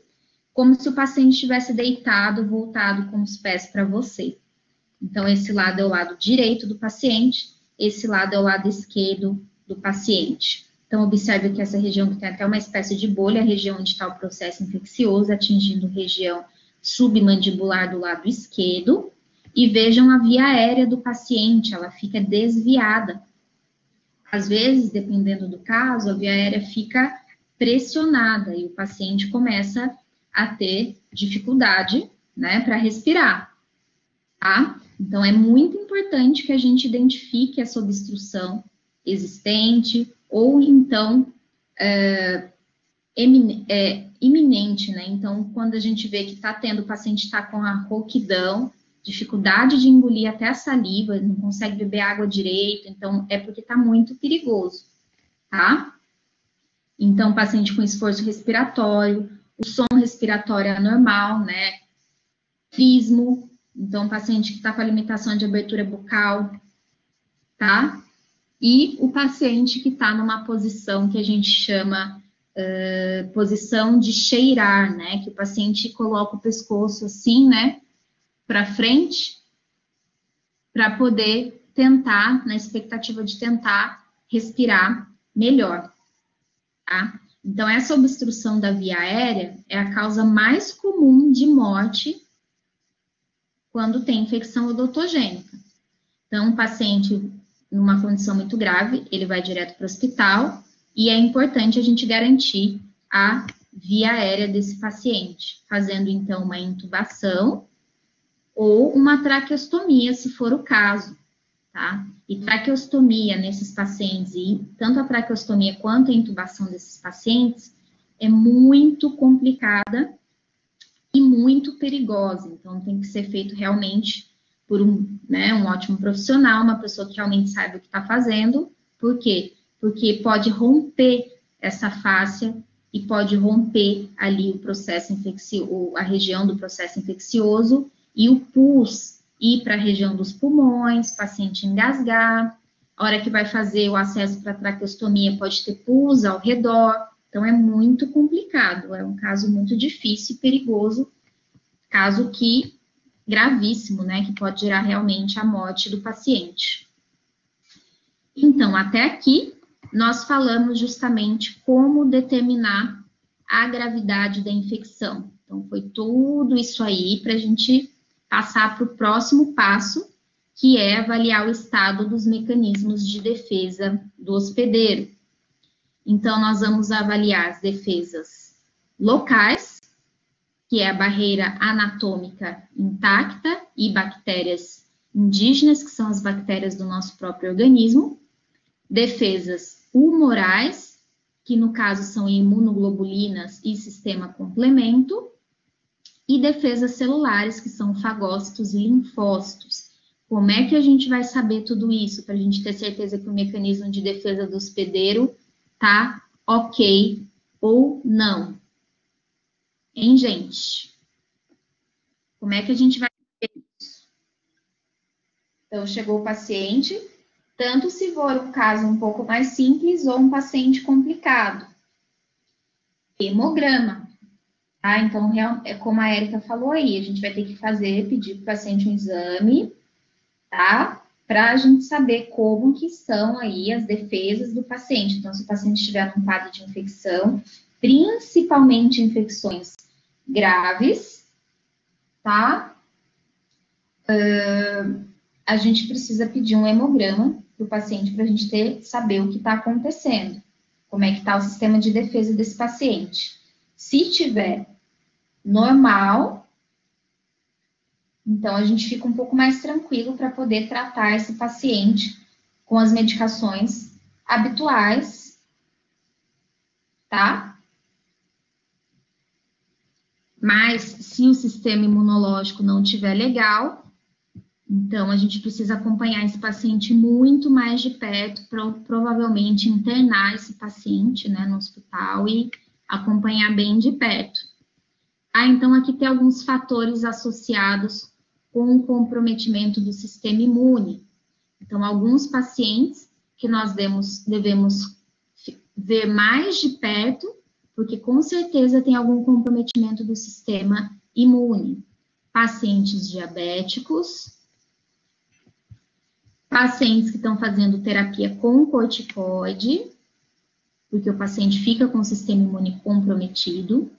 como se o paciente estivesse deitado, voltado com os pés para você. Então, esse lado é o lado direito do paciente, esse lado é o lado esquerdo do paciente. Então, observe que essa região que tem até uma espécie de bolha, a região onde está o processo infeccioso, atingindo região submandibular do lado esquerdo, e vejam a via aérea do paciente, ela fica desviada. Às vezes, dependendo do caso, a via aérea fica pressionada e o paciente começa a ter dificuldade, né, para respirar, tá? Então, é muito importante que a gente identifique essa obstrução existente ou então é, é, iminente, né? Então, quando a gente vê que está tendo, o paciente está com a rouquidão, dificuldade de engolir até a saliva, não consegue beber água direito, então é porque está muito perigoso, tá? Então, paciente com esforço respiratório, o som respiratório é anormal, né? Trismo, então, paciente que está com a limitação de abertura bucal, tá? E o paciente que está numa posição que a gente chama uh, posição de cheirar, né? Que o paciente coloca o pescoço assim, né? Para frente, para poder tentar, na expectativa de tentar respirar melhor, tá? Então, essa obstrução da via aérea é a causa mais comum de morte quando tem infecção odontogênica. Então, um paciente numa condição muito grave, ele vai direto para o hospital e é importante a gente garantir a via aérea desse paciente, fazendo então uma intubação ou uma traqueostomia, se for o caso, tá? E traqueostomia nesses pacientes, e tanto a traqueostomia quanto a intubação desses pacientes, é muito complicada e muito perigosa. Então, tem que ser feito realmente por um, né, um ótimo profissional, uma pessoa que realmente saiba o que está fazendo. Por quê? Porque pode romper essa fáscia e pode romper ali o processo infeccioso, a região do processo infeccioso e o pus ir para a região dos pulmões, paciente engasgar, a hora que vai fazer o acesso para traqueostomia pode ter pus ao redor, então é muito complicado, é um caso muito difícil e perigoso, caso que gravíssimo, né, que pode gerar realmente a morte do paciente. Então, até aqui, nós falamos justamente como determinar a gravidade da infecção. Então, foi tudo isso aí para a gente passar para o próximo passo, que é avaliar o estado dos mecanismos de defesa do hospedeiro. Então, nós vamos avaliar as defesas locais, que é a barreira anatômica intacta e bactérias indígenas, que são as bactérias do nosso próprio organismo, defesas humorais, que no caso são imunoglobulinas e sistema complemento, e defesas celulares, que são fagócitos e linfócitos. Como é que a gente vai saber tudo isso para a gente ter certeza que o mecanismo de defesa do hospedeiro tá ok ou não? Hein, gente? Como é que a gente vai saber isso? Então, chegou o paciente, tanto se for um caso um pouco mais simples ou um paciente complicado. Hemograma. Tá? Então, é como a Erika falou aí, a gente vai ter que fazer, pedir para o paciente um exame, tá? Para a gente saber como que são aí as defesas do paciente. Então, se o paciente estiver num quadro de infecção, principalmente infecções graves, tá? Uh, a gente precisa pedir um hemograma para o paciente para a gente ter, saber o que está acontecendo, como é que está o sistema de defesa desse paciente. Se tiver normal. Então, a gente fica um pouco mais tranquilo para poder tratar esse paciente com as medicações habituais, tá? Mas, se o sistema imunológico não estiver legal, então a gente precisa acompanhar esse paciente muito mais de perto, pro, provavelmente internar esse paciente né, no hospital e acompanhar bem de perto. Ah, então aqui tem alguns fatores associados com comprometimento do sistema imune. Então, alguns pacientes que nós devemos, devemos ver mais de perto, porque com certeza tem algum comprometimento do sistema imune. Pacientes diabéticos, pacientes que estão fazendo terapia com corticoide, porque o paciente fica com o sistema imune comprometido,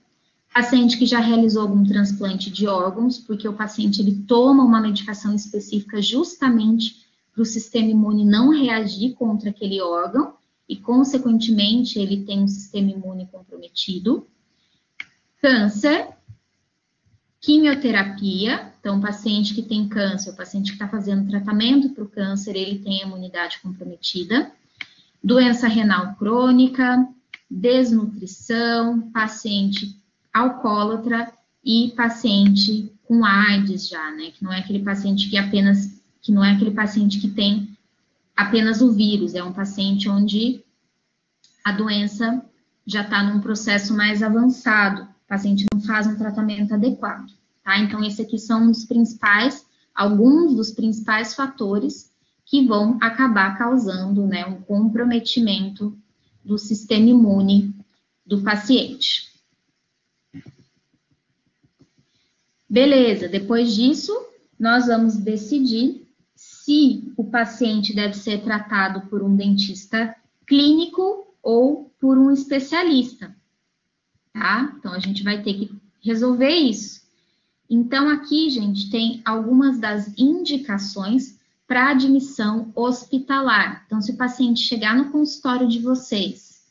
Paciente que já realizou algum transplante de órgãos, porque o paciente ele toma uma medicação específica justamente para o sistema imune não reagir contra aquele órgão e, consequentemente, ele tem um sistema imune comprometido. Câncer, quimioterapia, então, paciente que tem câncer, o paciente que está fazendo tratamento para o câncer, ele tem a imunidade comprometida. Doença renal crônica, desnutrição, paciente alcoólatra e paciente com AIDS já, né? Que não é aquele paciente que apenas, que não é aquele paciente que tem apenas o vírus, é um paciente onde a doença já está num processo mais avançado, o paciente não faz um tratamento adequado, tá? Então, esses aqui são os principais, alguns dos principais fatores que vão acabar causando né, um comprometimento do sistema imune do paciente. Beleza, depois disso, nós vamos decidir se o paciente deve ser tratado por um dentista clínico ou por um especialista, tá? Então, a gente vai ter que resolver isso. Então, aqui, gente, tem algumas das indicações para admissão hospitalar. Então, se o paciente chegar no consultório de vocês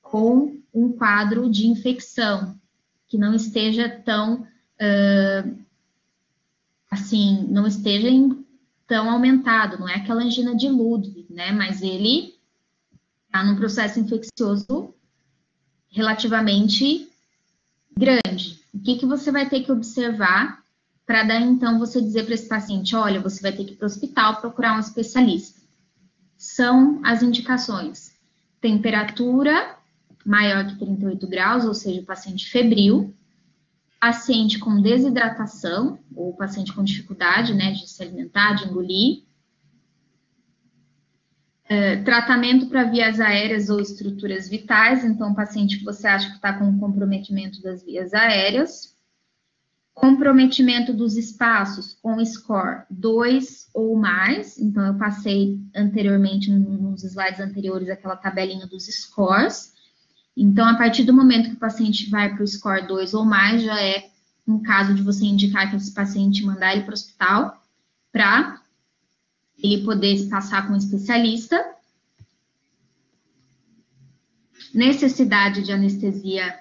com um quadro de infecção que não esteja tão, uh, assim, não esteja tão aumentado, não é aquela angina de Ludwig, né? Mas ele está num processo infeccioso relativamente grande. O que, que você vai ter que observar para dar então você dizer para esse paciente, olha, você vai ter que ir para o hospital procurar um especialista. São as indicações: temperatura maior que 38 graus, ou seja, o paciente febril, paciente com desidratação, ou paciente com dificuldade né, de se alimentar, de engolir, é, tratamento para vias aéreas ou estruturas vitais, então, paciente que você acha que está com comprometimento das vias aéreas, Comprometimento dos espaços com score 2 ou mais. Então, eu passei anteriormente, nos slides anteriores, aquela tabelinha dos scores. Então, a partir do momento que o paciente vai para o score 2 ou mais, já é um caso de você indicar que esse paciente mandar ele para o hospital para ele poder passar com um especialista. Necessidade de anestesia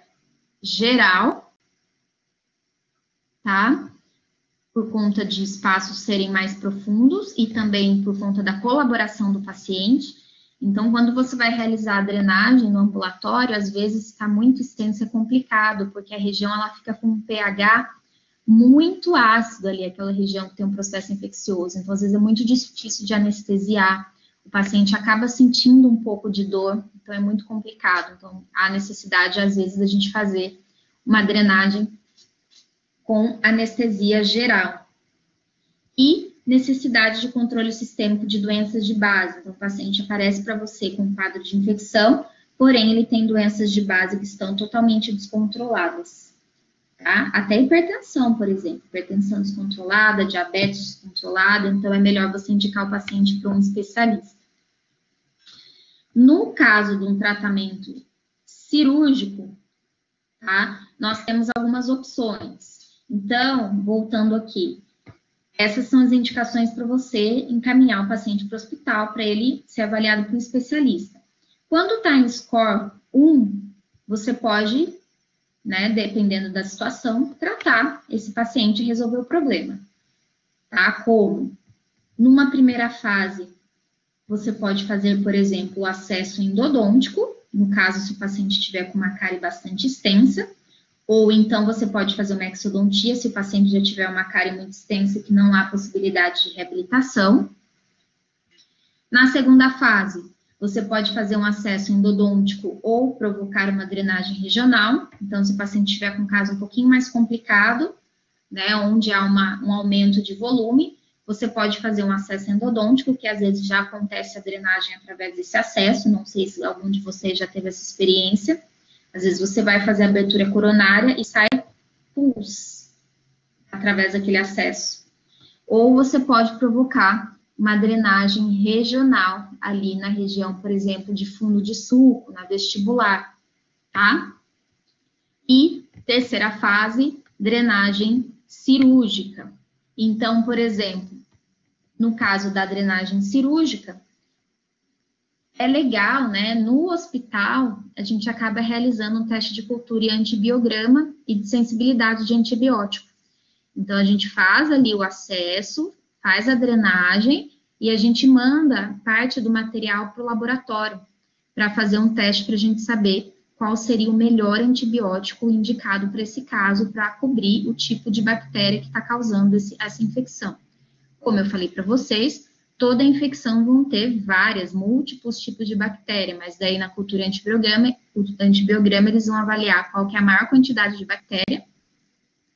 geral, tá? Por conta de espaços serem mais profundos e também por conta da colaboração do paciente. Então, quando você vai realizar a drenagem no ambulatório, às vezes está muito extenso, é complicado, porque a região ela fica com um pH muito ácido ali, aquela região que tem um processo infeccioso. Então, às vezes é muito difícil de anestesiar. O paciente acaba sentindo um pouco de dor, então é muito complicado. Então, há necessidade, às vezes, da gente fazer uma drenagem com anestesia geral. E necessidade de controle sistêmico de doenças de base. Então, o paciente aparece para você com um quadro de infecção, porém ele tem doenças de base que estão totalmente descontroladas. Tá? Até hipertensão, por exemplo, hipertensão descontrolada, diabetes descontrolada, então é melhor você indicar o paciente para um especialista. No caso de um tratamento cirúrgico, tá? Nós temos algumas opções. Então, voltando aqui, essas são as indicações para você encaminhar o paciente para o hospital para ele ser avaliado por um especialista. Quando está em score 1, você pode, né, dependendo da situação, tratar esse paciente e resolver o problema. Tá? Como? Numa primeira fase, você pode fazer, por exemplo, o acesso endodôntico, no caso, se o paciente estiver com uma cárie bastante extensa, ou então você pode fazer uma exodontia se o paciente já tiver uma cárie muito extensa que não há possibilidade de reabilitação. Na segunda fase, você pode fazer um acesso endodôntico ou provocar uma drenagem regional. Então, se o paciente tiver com um caso um pouquinho mais complicado, né, onde há uma, um aumento de volume, você pode fazer um acesso endodôntico, que às vezes já acontece a drenagem através desse acesso. Não sei se algum de vocês já teve essa experiência. Às vezes você vai fazer a abertura coronária e sai pus através daquele acesso. Ou você pode provocar uma drenagem regional ali na região, por exemplo, de fundo de sulco, na vestibular, tá? E terceira fase, drenagem cirúrgica. Então, por exemplo, no caso da drenagem cirúrgica, é legal, né? No hospital, a gente acaba realizando um teste de cultura e antibiograma e de sensibilidade de antibiótico. Então, a gente faz ali o acesso, faz a drenagem e a gente manda parte do material para o laboratório para fazer um teste para a gente saber qual seria o melhor antibiótico indicado para esse caso, para cobrir o tipo de bactéria que está causando esse, essa infecção. Como eu falei para vocês, toda infecção vão ter várias, múltiplos tipos de bactéria, mas daí na cultura antibiograma, antibiograma eles vão avaliar qual que é a maior quantidade de bactéria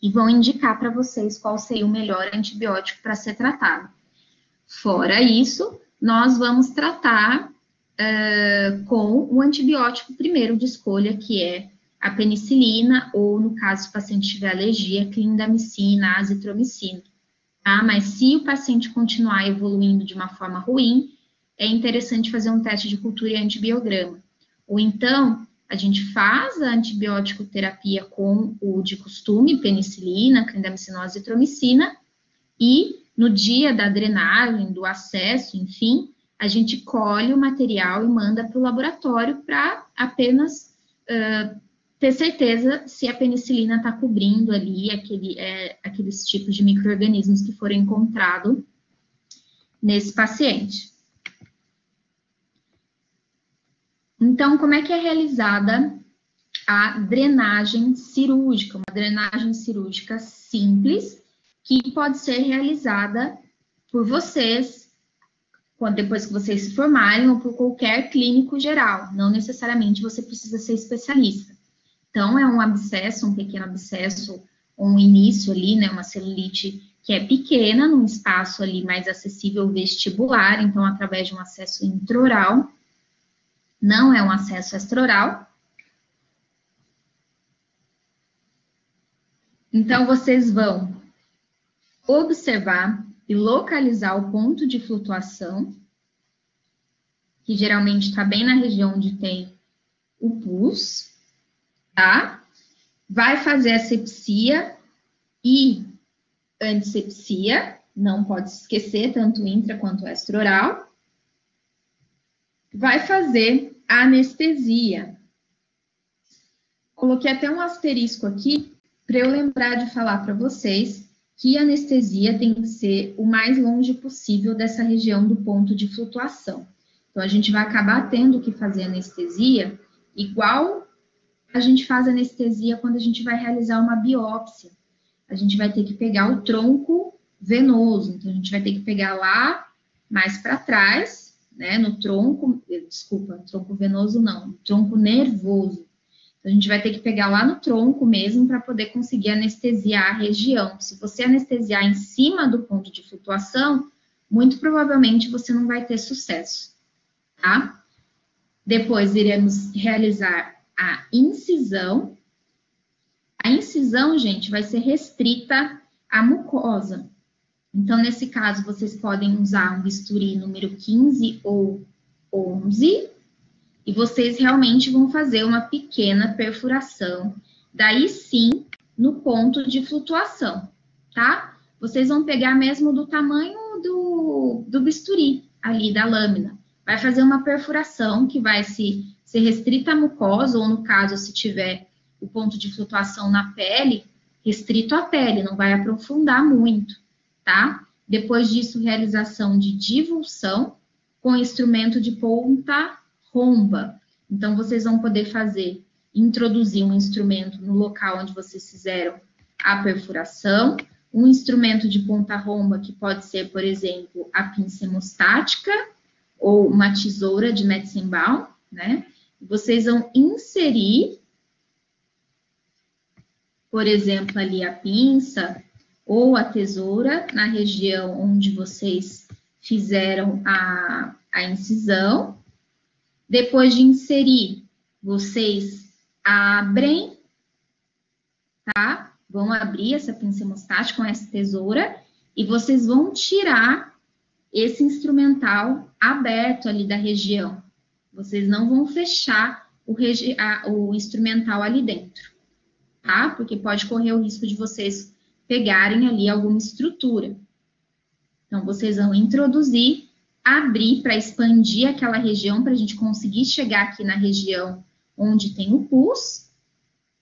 e vão indicar para vocês qual seria o melhor antibiótico para ser tratado. Fora isso, nós vamos tratar uh, com o antibiótico primeiro de escolha, que é a penicilina, ou no caso, se o paciente tiver alergia, clindamicina, azitromicina. Tá? Mas se o paciente continuar evoluindo de uma forma ruim, é interessante fazer um teste de cultura e antibiograma. Ou então, a gente faz a antibiótico terapia com o de costume, penicilina, clindamicina, azitromicina, e no dia da drenagem, do acesso, enfim, a gente colhe o material e manda para o laboratório para apenas uh, ter certeza se a penicilina está cobrindo ali aquele, é, aqueles tipos de micro-organismos que foram encontrados nesse paciente. Então, como é que é realizada a drenagem cirúrgica? Uma drenagem cirúrgica simples, que pode ser realizada por vocês, depois que vocês se formarem, ou por qualquer clínico geral. Não necessariamente você precisa ser especialista. Então, é um abscesso, um pequeno abscesso, um início ali, né, uma celulite que é pequena, num espaço ali mais acessível vestibular, então, através de um acesso intraoral, não é um acesso extraoral. Então, vocês vão observar e localizar o ponto de flutuação, que geralmente está bem na região onde tem o pus, tá? Vai fazer a sepsia e antisepsia, não pode esquecer, tanto intra quanto extraoral vai fazer anestesia. Coloquei até um asterisco aqui para eu lembrar de falar para vocês que anestesia tem que ser o mais longe possível dessa região do ponto de flutuação. Então, a gente vai acabar tendo que fazer anestesia igual a gente faz anestesia quando a gente vai realizar uma biópsia. A gente vai ter que pegar o tronco venoso, então a gente vai ter que pegar lá mais para trás né, no tronco, desculpa, tronco venoso não, tronco nervoso. Então, a gente vai ter que pegar lá no tronco mesmo para poder conseguir anestesiar a região. Se você anestesiar em cima do ponto de flutuação, muito provavelmente você não vai ter sucesso, tá? Depois iremos realizar a incisão. A incisão, gente, vai ser restrita à mucosa. Então, nesse caso, vocês podem usar um bisturi número 15 ou 11, e vocês realmente vão fazer uma pequena perfuração, daí sim, no ponto de flutuação, tá? Vocês vão pegar mesmo do tamanho do, do bisturi, ali da lâmina. Vai fazer uma perfuração que vai se, se restrita à mucosa, ou no caso, se tiver o ponto de flutuação na pele, restrito à pele, não vai aprofundar muito tá? Depois disso, realização de divulsão com instrumento de ponta romba. Então, vocês vão poder fazer, introduzir um instrumento no local onde vocês fizeram a perfuração, um instrumento de ponta romba, que pode ser, por exemplo, a pinça hemostática ou uma tesoura de Metzenbaum, né? Vocês vão inserir, por exemplo, ali a pinça ou a tesoura na região onde vocês fizeram a, a incisão. Depois de inserir, vocês abrem, tá? Vão abrir essa pinça hemostática com essa tesoura e vocês vão tirar esse instrumental aberto ali da região. Vocês não vão fechar o, a, o instrumental ali dentro, tá? Porque pode correr o risco de vocês pegarem ali alguma estrutura. Então, vocês vão introduzir, abrir para expandir aquela região, para a gente conseguir chegar aqui na região onde tem o pus,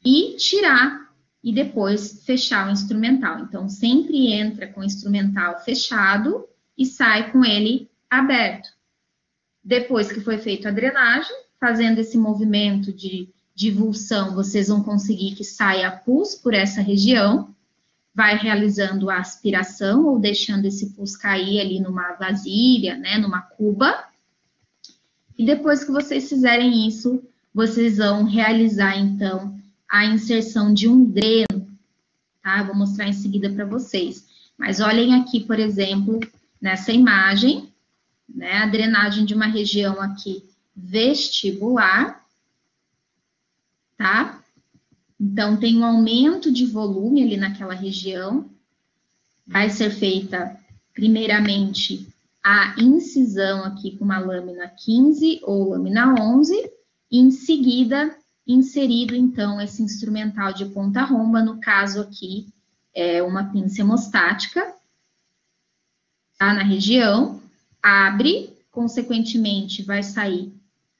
e tirar e depois fechar o instrumental. Então, sempre entra com o instrumental fechado e sai com ele aberto. Depois que foi feita a drenagem, fazendo esse movimento de divulsão, vocês vão conseguir que saia pus por essa região vai realizando a aspiração ou deixando esse pus cair ali numa vasilha, né, numa cuba. E depois que vocês fizerem isso, vocês vão realizar então a inserção de um dreno, tá? Vou mostrar em seguida para vocês. Mas olhem aqui, por exemplo, nessa imagem, né, a drenagem de uma região aqui vestibular, tá? Então, tem um aumento de volume ali naquela região. Vai ser feita, primeiramente, a incisão aqui com uma lâmina 15 ou lâmina 11, e em seguida, inserido, então, esse instrumental de ponta romba, no caso aqui, é uma pinça hemostática, tá, na região, abre, consequentemente, vai sair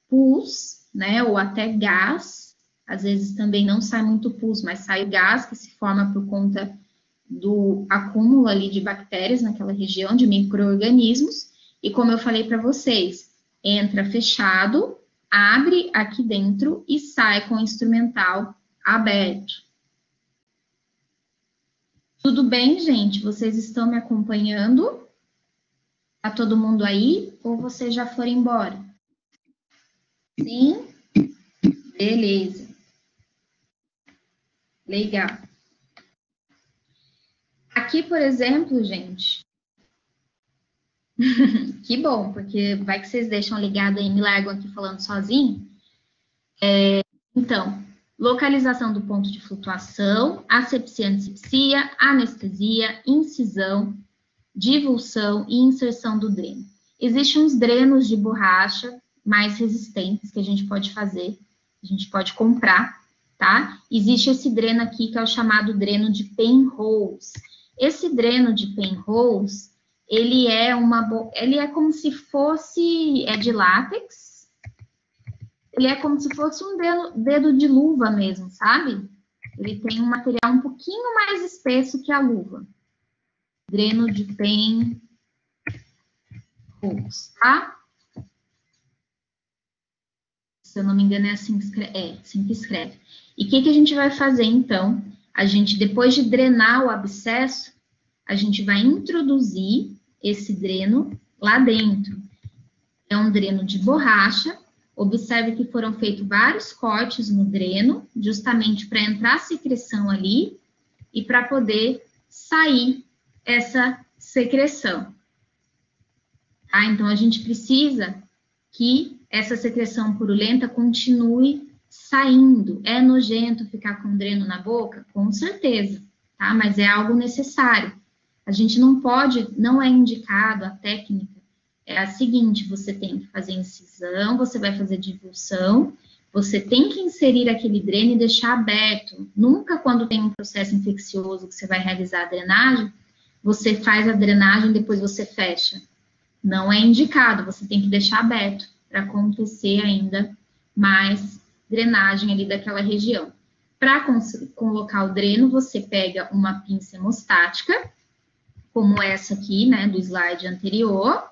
pus, né, ou até gás, às vezes também não sai muito pus, mas sai o gás que se forma por conta do acúmulo ali de bactérias naquela região, de micro-organismos, e como eu falei para vocês, entra fechado, abre aqui dentro e sai com o instrumental aberto. Tudo bem, gente? Vocês estão me acompanhando? Tá todo mundo aí? Ou vocês já foram embora? Sim? Beleza. Legal. Aqui, por exemplo, gente. que bom, porque vai que vocês deixam ligado aí, me largam aqui falando sozinho. É, então, localização do ponto de flutuação, asepsia, antisepsia, anestesia, incisão, divulsão e inserção do dreno. Existem uns drenos de borracha mais resistentes que a gente pode fazer, a gente pode comprar tá? Existe esse dreno aqui que é o chamado dreno de Penrose. Esse dreno de Penrose, ele é uma, ele é como se fosse, é de látex, ele é como se fosse um dedo, dedo de luva mesmo, sabe? Ele tem um material um pouquinho mais espesso que a luva. Dreno de Penrose, tá? Se eu não me engano, é assim que escreve. É, assim que escreve. E o que, que a gente vai fazer então? A gente, depois de drenar o abscesso, a gente vai introduzir esse dreno lá dentro. É um dreno de borracha. Observe que foram feitos vários cortes no dreno, justamente para entrar a secreção ali e para poder sair essa secreção. Tá? Então, a gente precisa que essa secreção purulenta continue saindo. É nojento ficar com dreno na boca? Com certeza, tá? Mas é algo necessário. A gente não pode, não é indicado a técnica. É a seguinte: você tem que fazer incisão, você vai fazer divulsão, você tem que inserir aquele dreno e deixar aberto. Nunca, quando tem um processo infeccioso que você vai realizar a drenagem, você faz a drenagem depois você fecha. Não é indicado, você tem que deixar aberto para acontecer ainda mais drenagem ali daquela região. Para colocar o dreno, você pega uma pinça hemostática, como essa aqui, né, do slide anterior,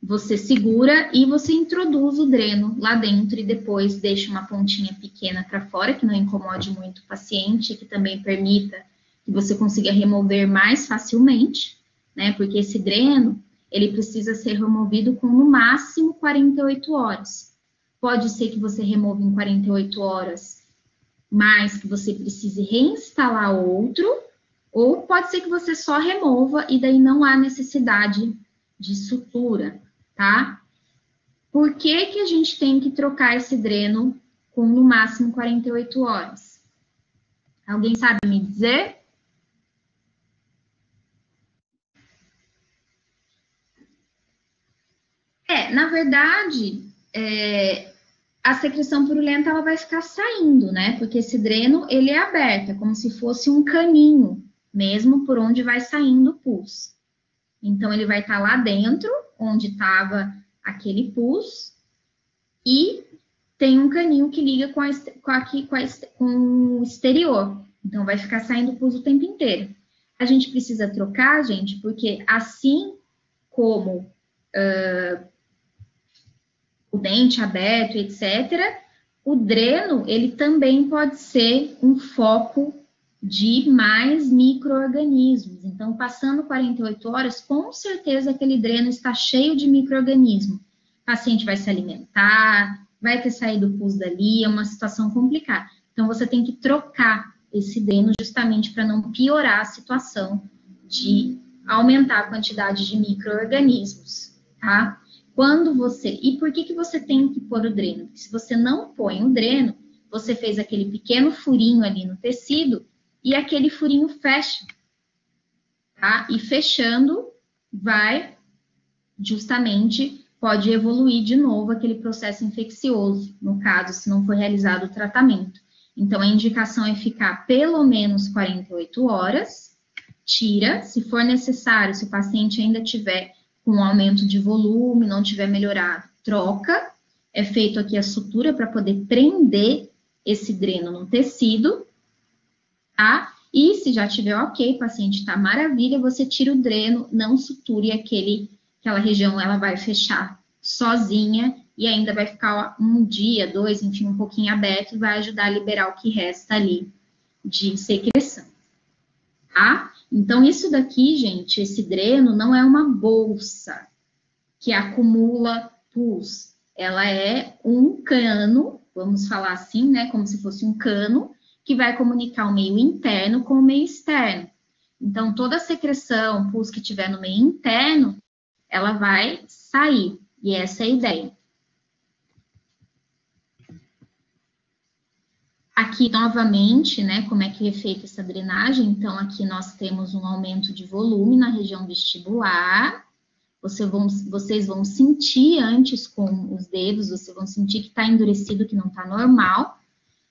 você segura e você introduz o dreno lá dentro e depois deixa uma pontinha pequena para fora, que não incomode muito o paciente, que também permita que você consiga remover mais facilmente, né, porque esse dreno, ele precisa ser removido com no máximo 48 horas. Pode ser que você remova em 48 horas, mas que você precise reinstalar outro, ou pode ser que você só remova e daí não há necessidade de sutura, tá? Por que, que a gente tem que trocar esse dreno com no máximo 48 horas? Alguém sabe me dizer? É, na verdade, é, a secreção purulenta ela vai ficar saindo, né? Porque esse dreno ele é aberto, é como se fosse um caninho, mesmo por onde vai saindo o pus. Então ele vai estar tá lá dentro, onde estava aquele pus, e tem um caninho que liga com, a, com, aqui, com, a, com o exterior. Então vai ficar saindo pus o tempo inteiro. A gente precisa trocar, gente, porque assim como uh, o dente aberto, etc., o dreno, ele também pode ser um foco de mais micro-organismos. Então, passando 48 horas, com certeza aquele dreno está cheio de micro-organismo. O paciente vai se alimentar, vai ter saído pus dali, é uma situação complicada. Então, você tem que trocar esse dreno justamente para não piorar a situação de aumentar a quantidade de micro-organismos, tá? Quando você. E por que, que você tem que pôr o dreno? Se você não põe o dreno, você fez aquele pequeno furinho ali no tecido e aquele furinho fecha, tá? E fechando, vai justamente pode evoluir de novo aquele processo infeccioso, no caso, se não for realizado o tratamento. Então, a indicação é ficar pelo menos 48 horas, tira, se for necessário, se o paciente ainda tiver com um aumento de volume, não tiver melhorado, troca. É feito aqui a sutura para poder prender esse dreno no tecido, tá? E se já tiver ok, paciente está maravilha, você tira o dreno, não suture aquele aquela região ela vai fechar sozinha e ainda vai ficar um dia, dois, enfim, um pouquinho aberto e vai ajudar a liberar o que resta ali de secreção, tá? Então, isso daqui, gente, esse dreno não é uma bolsa que acumula pus. Ela é um cano, vamos falar assim, né? Como se fosse um cano que vai comunicar o meio interno com o meio externo. Então, toda a secreção, pus que tiver no meio interno, ela vai sair. E essa é a ideia. Aqui, novamente, né, como é que é feita essa drenagem? Então, aqui nós temos um aumento de volume na região vestibular. Você vão, vocês vão sentir antes com os dedos, vocês vão sentir que está endurecido, que não está normal.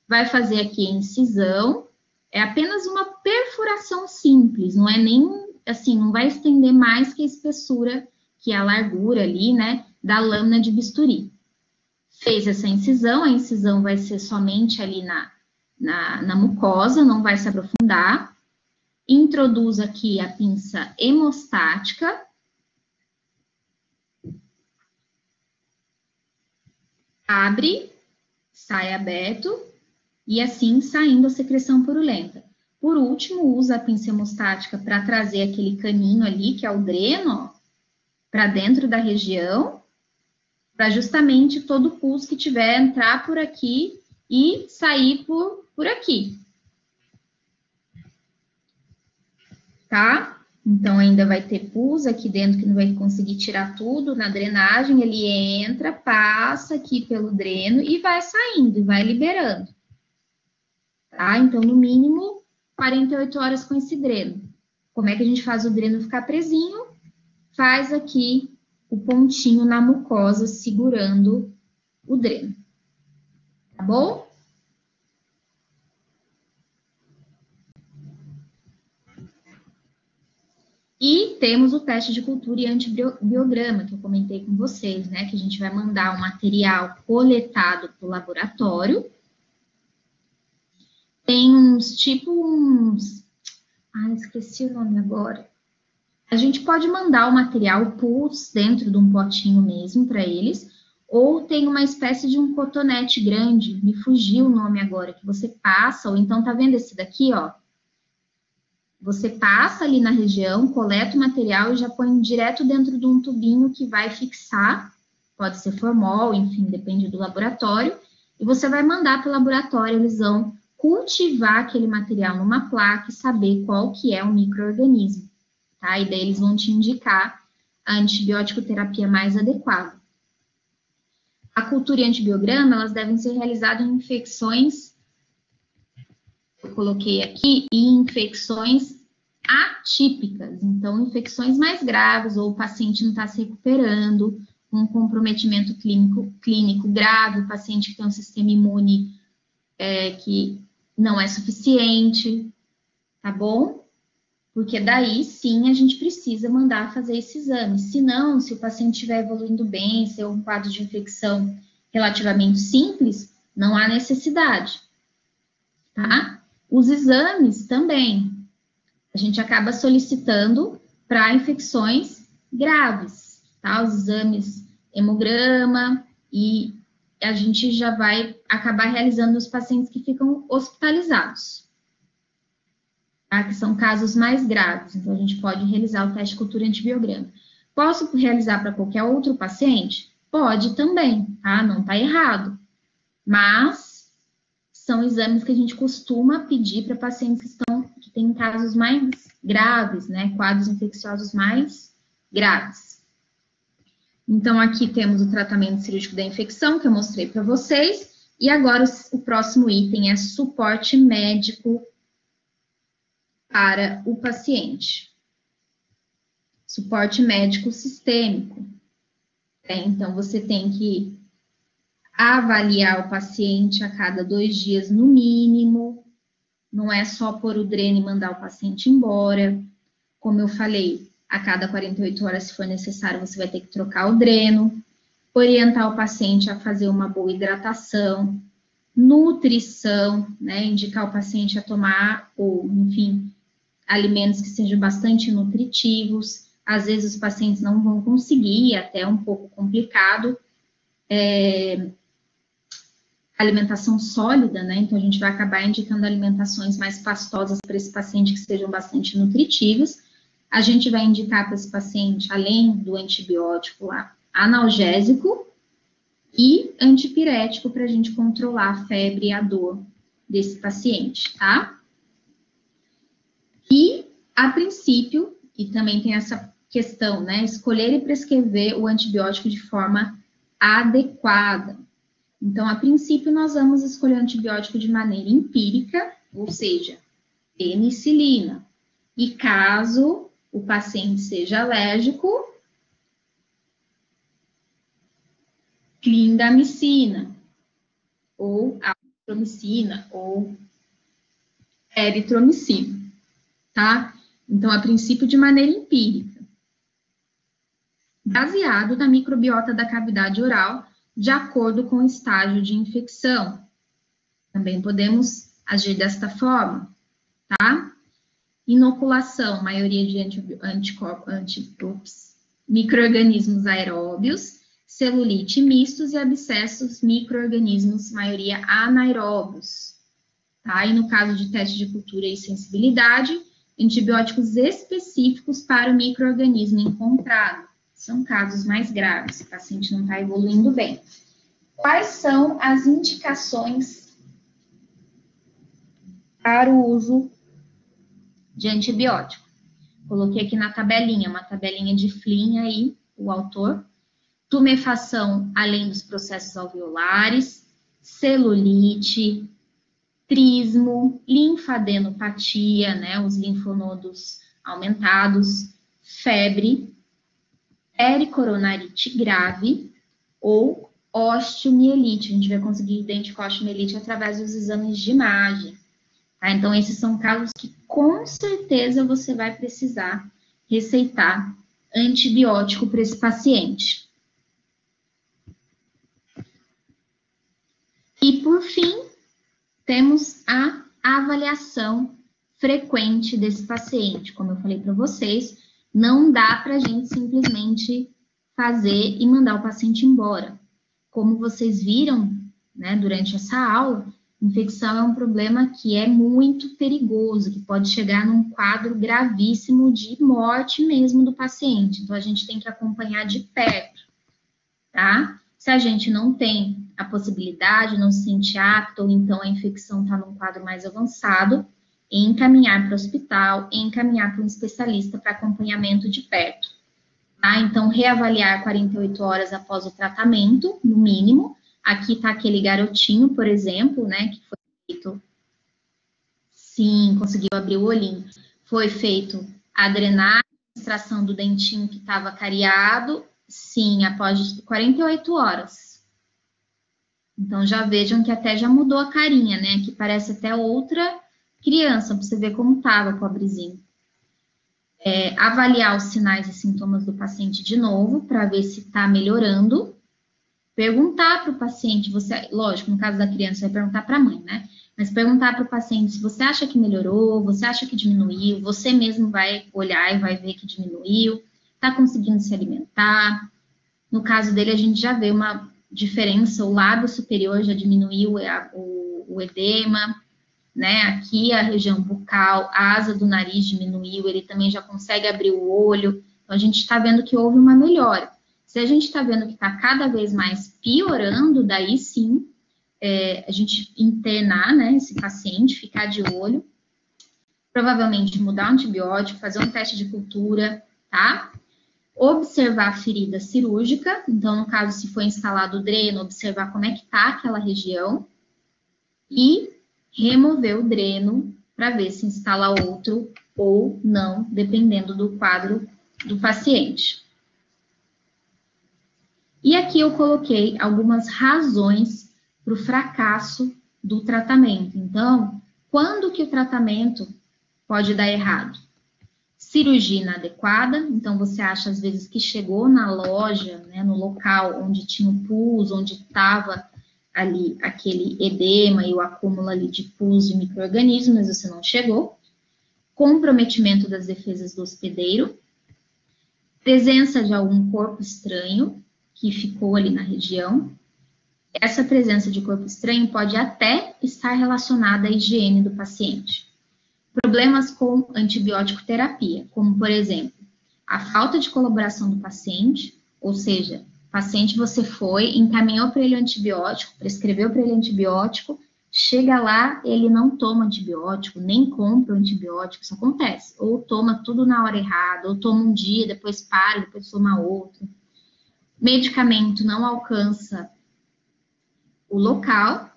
Vai fazer aqui a incisão. É apenas uma perfuração simples, não é nem, assim, não vai estender mais que a espessura que é a largura ali, né, da lâmina de bisturi. Fez essa incisão, a incisão vai ser somente ali na, na, na mucosa, não vai se aprofundar. Introduz aqui a pinça hemostática. Abre, sai aberto, e assim saindo a secreção purulenta. Por último, usa a pinça hemostática para trazer aquele caninho ali, que é o dreno, para dentro da região, para justamente todo o pulso que tiver entrar por aqui e sair por, por aqui. Tá? Então, ainda vai ter pus aqui dentro que não vai conseguir tirar tudo. Na drenagem, ele entra, passa aqui pelo dreno e vai saindo, e vai liberando. Tá? Então, no mínimo, 48 horas com esse dreno. Como é que a gente faz o dreno ficar presinho? faz aqui o pontinho na mucosa segurando o dreno. Tá bom? E temos o teste de cultura e antibiograma, que eu comentei com vocês, né? Que a gente vai mandar o material coletado para o laboratório. Tem uns, tipo uns... Ah, esqueci o nome agora. A gente pode mandar o material pus dentro de um potinho mesmo para eles, ou tem uma espécie de um cotonete grande, me fugiu o nome agora, que você passa, ou então tá vendo esse daqui, ó? Você passa ali na região, coleta o material e já põe direto dentro de um tubinho que vai fixar, pode ser formol, enfim, depende do laboratório, e você vai mandar para o laboratório, eles vão cultivar aquele material numa placa e saber qual que é o microorganismo tá? E daí eles vão te indicar a antibiótico terapia mais adequada. A cultura e antibiograma, elas devem ser realizadas em infecções, eu coloquei aqui, em infecções atípicas, então infecções mais graves, ou o paciente não está se recuperando, um comprometimento clínico, clínico grave, o paciente que tem um sistema imune é, que não é suficiente, tá bom? Porque daí sim a gente precisa mandar fazer esse exame. Se não, se o paciente estiver evoluindo bem, se é um quadro de infecção relativamente simples, não há necessidade, tá? Os exames também, a gente acaba solicitando para infecções graves, tá? Os exames hemograma e a gente já vai acabar realizando nos pacientes que ficam hospitalizados tá? que são casos mais graves. Então, a gente pode realizar o teste de cultura antibiograma. Posso realizar para qualquer outro paciente? Pode também, tá? Não está errado. Mas são exames que a gente costuma pedir para pacientes que estão que tem casos mais graves, né? Quadros infecciosos mais graves. Então, aqui temos o tratamento cirúrgico da infecção, que eu mostrei para vocês. E agora, o próximo item é suporte médico para o paciente. Suporte médico sistêmico. É, então, você tem que avaliar o paciente a cada dois dias, no mínimo. Não é só pôr o dreno e mandar o paciente embora. Como eu falei, a cada 48 horas, se for necessário, você vai ter que trocar o dreno, orientar o paciente a fazer uma boa hidratação, nutrição, né? Indicar o paciente a tomar, ou, enfim, alimentos que sejam bastante nutritivos. Às vezes os pacientes não vão conseguir, até um pouco complicado. É, alimentação sólida, né? Então a gente vai acabar indicando alimentações mais pastosas para esse paciente que sejam bastante nutritivos. A gente vai indicar para esse paciente, além do antibiótico lá, analgésico e antipirético para a gente controlar a febre e a dor desse paciente, tá? E, a princípio, e também tem essa questão, né? Escolher e prescrever o antibiótico de forma adequada. Então, a princípio, nós vamos escolher antibiótico de maneira empírica, ou seja, penicilina. E caso o paciente seja alérgico, clindamicina, ou azitromicina, ou eritromicina, tá? Então, a princípio, de maneira empírica. Baseado na microbiota da cavidade oral, de acordo com o estágio de infecção. Também podemos agir desta forma, tá? Inoculação, maioria de anticorpos, microorganismos aeróbios, celulite mistos e abscessos microorganismos, maioria anaeróbios. Tá? E no caso de teste de cultura e sensibilidade, antibióticos específicos para o microorganismo encontrado são casos mais graves, o paciente não está evoluindo bem. Quais são as indicações para o uso de antibiótico? Coloquei aqui na tabelinha, uma tabelinha de Flynn aí, o autor. Tumefação além dos processos alveolares, celulite, trismo, linfadenopatia, né, os linfonodos aumentados, febre, pericoronarite grave ou osteomielite. A gente vai conseguir identificar osteomielite através dos exames de imagem. Tá? Então, esses são casos que com certeza você vai precisar receitar antibiótico para esse paciente. E por fim, temos a avaliação frequente desse paciente. Como eu falei para vocês, não dá para a gente simplesmente fazer e mandar o paciente embora. Como vocês viram né, durante essa aula, infecção é um problema que é muito perigoso, que pode chegar num quadro gravíssimo de morte mesmo do paciente. Então, a gente tem que acompanhar de perto, tá? Se a gente não tem a possibilidade, não se sente apto, ou então a infecção está num quadro mais avançado, encaminhar para o hospital, encaminhar para um especialista para acompanhamento de perto. Tá? Então, reavaliar 48 horas após o tratamento, no mínimo. Aqui está aquele garotinho, por exemplo, né, que foi feito. Sim, conseguiu abrir o olhinho. Foi feito a drenagem, extração do dentinho que estava cariado, sim, após 48 horas. Então, já vejam que até já mudou a carinha, né? Que parece até outra criança, para você ver como estava, pobrezinho. É, avaliar os sinais e sintomas do paciente de novo, para ver se está melhorando. Perguntar para o paciente, você, lógico, no caso da criança, vai perguntar para a mãe, né? Mas perguntar para o paciente se você acha que melhorou, você acha que diminuiu, você mesmo vai olhar e vai ver que diminuiu, está conseguindo se alimentar. No caso dele, a gente já vê uma diferença, o lábio superior já diminuiu o, o edema, né? Aqui a região bucal, a asa do nariz diminuiu, ele também já consegue abrir o olho. Então, a gente está vendo que houve uma melhora. Se a gente está vendo que está cada vez mais piorando, daí sim, é, a gente internar, né, esse paciente, ficar de olho. provavelmente mudar o antibiótico, fazer um teste de cultura, tá? Observar a ferida cirúrgica, então, no caso, se for instalado o dreno, observar como é que tá aquela região e remover o dreno para ver se instala outro ou não, dependendo do quadro do paciente. E aqui eu coloquei algumas razões para o fracasso do tratamento. Então, quando que o tratamento pode dar errado? Cirurgia inadequada, então você acha às vezes que chegou na loja, né, no local onde tinha o pus, onde estava ali aquele edema e o acúmulo ali de pus de micro-organismos, mas você não chegou. Comprometimento das defesas do hospedeiro, presença de algum corpo estranho que ficou ali na região. Essa presença de corpo estranho pode até estar relacionada à higiene do paciente. Problemas com antibiótico terapia, como por exemplo, a falta de colaboração do paciente, ou seja, paciente você foi, encaminhou para ele antibiótico, prescreveu para ele antibiótico, chega lá, ele não toma antibiótico, nem compra antibiótico, isso acontece. Ou toma tudo na hora errada, ou toma um dia, depois para, depois toma outro. Medicamento não alcança o local.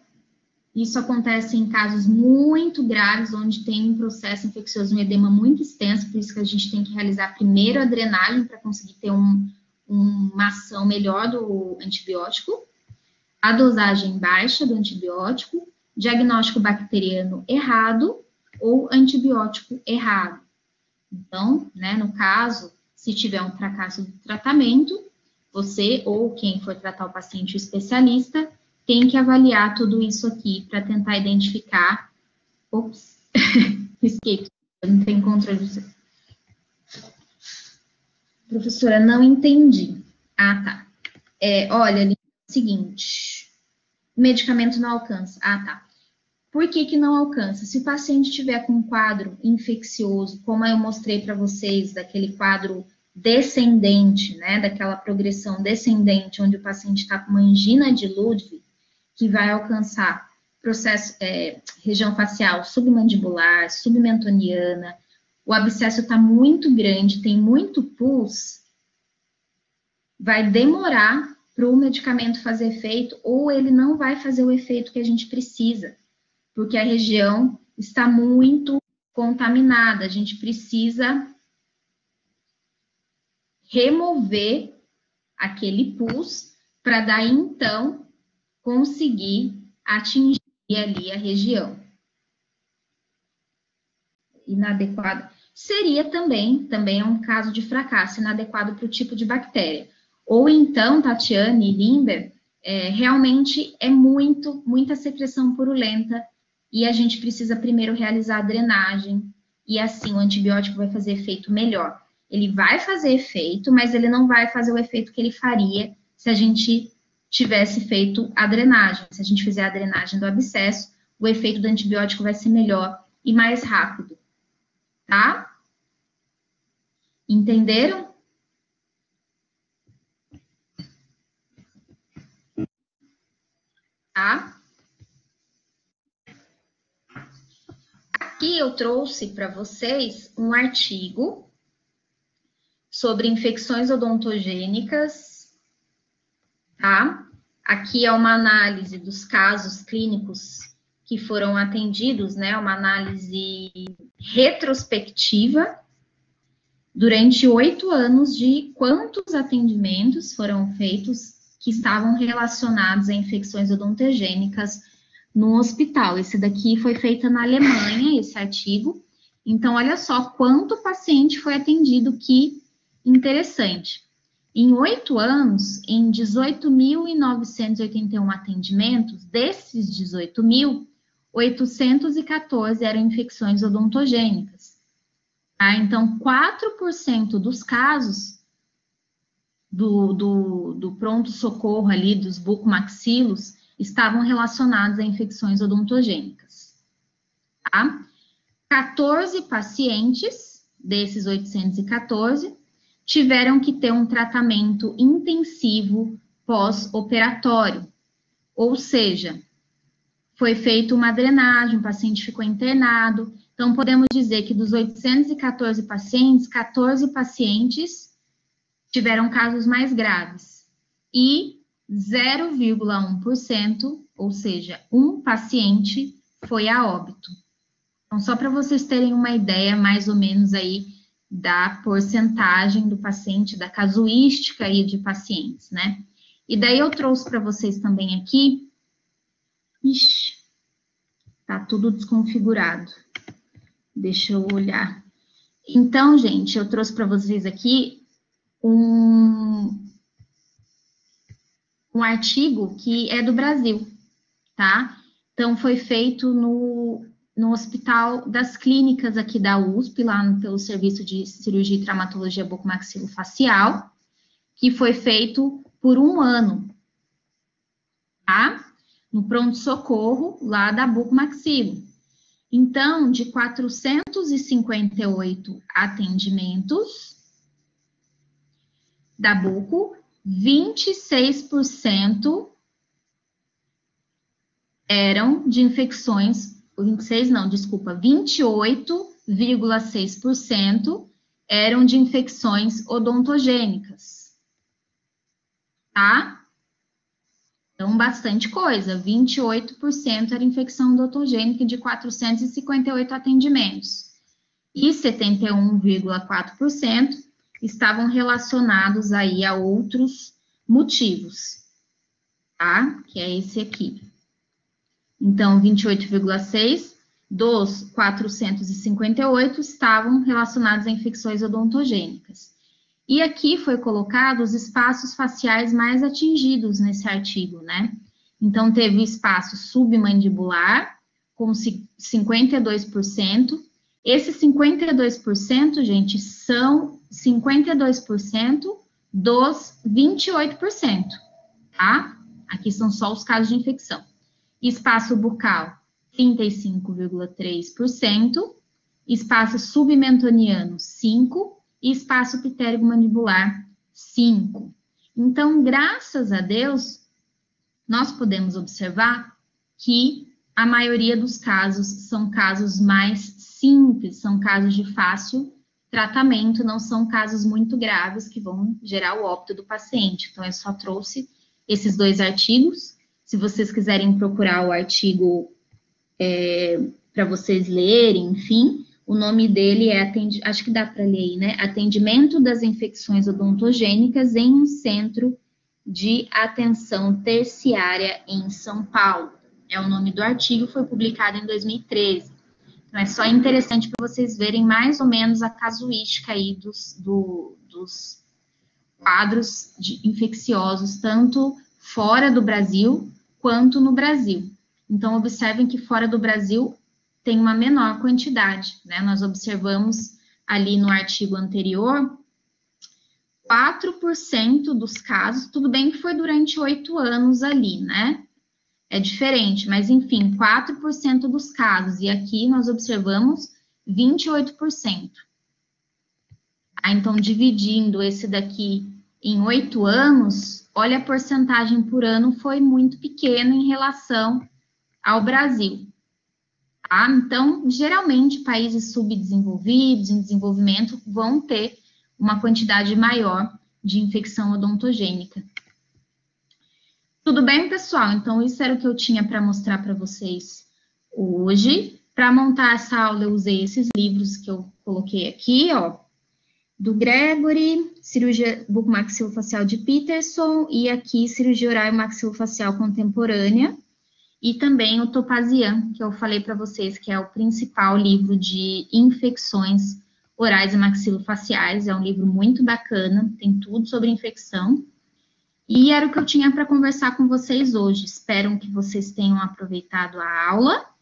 Isso acontece em casos muito graves, onde tem um processo infeccioso, um edema muito extenso, por isso que a gente tem que realizar primeiro a drenagem para conseguir ter um, uma ação melhor do antibiótico, a dosagem baixa do antibiótico, diagnóstico bacteriano errado ou antibiótico errado. Então, né, no caso, se tiver um fracasso do tratamento, você ou quem for tratar o paciente, o especialista, tem que avaliar tudo isso aqui para tentar identificar. Ops, escape, não tem controle. Professora, não entendi. Ah, tá. É, olha, ali, seguinte. Medicamento não alcança. Ah, tá. Por que, que não alcança? Se o paciente tiver com um quadro infeccioso, como eu mostrei para vocês, daquele quadro descendente, né, daquela progressão descendente, onde o paciente está com uma angina de Ludwig, que vai alcançar processo, é, região facial submandibular, submentoniana, o abscesso está muito grande, tem muito pus, vai demorar para o medicamento fazer efeito ou ele não vai fazer o efeito que a gente precisa, porque a região está muito contaminada. A gente precisa remover aquele pus para daí então conseguir atingir ali a região inadequada seria também, também é um caso de fracasso inadequado para o tipo de bactéria. Ou então, Tatiane e Limber, é, realmente é muito, muita secreção purulenta e a gente precisa primeiro realizar a drenagem e assim o antibiótico vai fazer efeito melhor. Ele vai fazer efeito, mas ele não vai fazer o efeito que ele faria se a gente tivesse feito a drenagem. Se a gente fizer a drenagem do abscesso, o efeito do antibiótico vai ser melhor e mais rápido tá? Entenderam? Tá? Aqui eu trouxe para vocês um artigo sobre infecções odontogênicas, tá? Aqui é uma análise dos casos clínicos que foram atendidos, né, uma análise retrospectiva durante oito anos de quantos atendimentos foram feitos que estavam relacionados a infecções odontogênicas no hospital. Esse daqui foi feito na Alemanha, esse artigo. Então, olha só quanto paciente foi atendido, que interessante. Em oito anos, em 18.981 atendimentos, desses 18 mil, 814 eram infecções odontogênicas. Tá? Então, 4% dos casos do, do, do pronto-socorro ali, dos bucomaxilos, estavam relacionados a infecções odontogênicas. Tá? 14 pacientes, desses 814, tiveram que ter um tratamento intensivo pós-operatório, ou seja, foi feita uma drenagem, o paciente ficou internado, Então, podemos dizer que dos 814 pacientes, 14 pacientes tiveram casos mais graves. E 0,1%, ou seja, um paciente foi a óbito. Então, só para vocês terem uma ideia mais ou menos aí da porcentagem do paciente, da casuística aí de pacientes, né? E daí eu trouxe para vocês também aqui. Ixi, tá tudo desconfigurado. Deixa eu olhar. Então, gente, eu trouxe para vocês aqui um, um artigo que é do Brasil, tá? Então, foi feito no, no Hospital das Clínicas aqui da USP, lá no, pelo Serviço de Cirurgia e Traumatologia Bucomaxilofacial, que foi feito por um ano, tá? No pronto-socorro lá da Bucomaxilo. Então, de 458 atendimentos da Buco, 26% eram de infecções, 26 não, desculpa, 28,6% eram de infecções odontogênicas. Tá? Então, bastante coisa. 28% era infecção odontogênica de 458 atendimentos. E 71,4% estavam relacionados aí a outros motivos, tá? Que é esse aqui. Então, 28,6 dos 458 estavam relacionados a infecções odontogênicas. E aqui foi colocado os espaços faciais mais atingidos nesse artigo, né? Então, teve o espaço submandibular, com 52%. Esses 52%, gente, são 52% dos 28%, tá? Aqui são só os casos de infecção. Espaço bucal, 35,3%. Espaço submentoniano, 5%. E espaço pitérico-mandibular, 5%. Então, graças a Deus, nós podemos observar que a maioria dos casos são casos mais simples, são casos de fácil tratamento, não são casos muito graves que vão gerar o óbito do paciente. Então, eu só trouxe esses dois artigos. Se vocês quiserem procurar o artigo é, para vocês lerem, enfim, o nome dele é, acho que dá para ler aí, né? Atendimento das infecções odontogênicas em um centro de atenção terciária em São Paulo. É o nome do artigo, foi publicado em 2013. Então, é só interessante para vocês verem mais ou menos a casuística aí dos, do, dos quadros infecciosos, tanto fora do Brasil quanto no Brasil. Então, observem que fora do Brasil tem uma menor quantidade, né? Nós observamos ali no artigo anterior 4% dos casos, tudo bem que foi durante oito anos ali, né? É diferente, mas enfim, 4% dos casos, e aqui nós observamos 28%. Ah, então, dividindo esse daqui em oito anos, olha a porcentagem por ano foi muito pequena em relação ao Brasil. Tá? Então, geralmente, países subdesenvolvidos, em desenvolvimento, vão ter uma quantidade maior de infecção odontogênica. Tudo bem, pessoal? Então, isso era o que eu tinha para mostrar para vocês hoje. Para montar essa aula, eu usei esses livros que eu coloquei aqui, ó, do Gregory, Cirurgia Bucomaxilofacial de Peterson, e aqui, Cirurgia Oral e Maxilofacial Contemporânea, e também o Topazian, que eu falei para vocês, que é o principal livro de infecções orais e maxilofaciais. É um livro muito bacana, tem tudo sobre infecção. E era o que eu tinha para conversar com vocês hoje. Espero que vocês tenham aproveitado a aula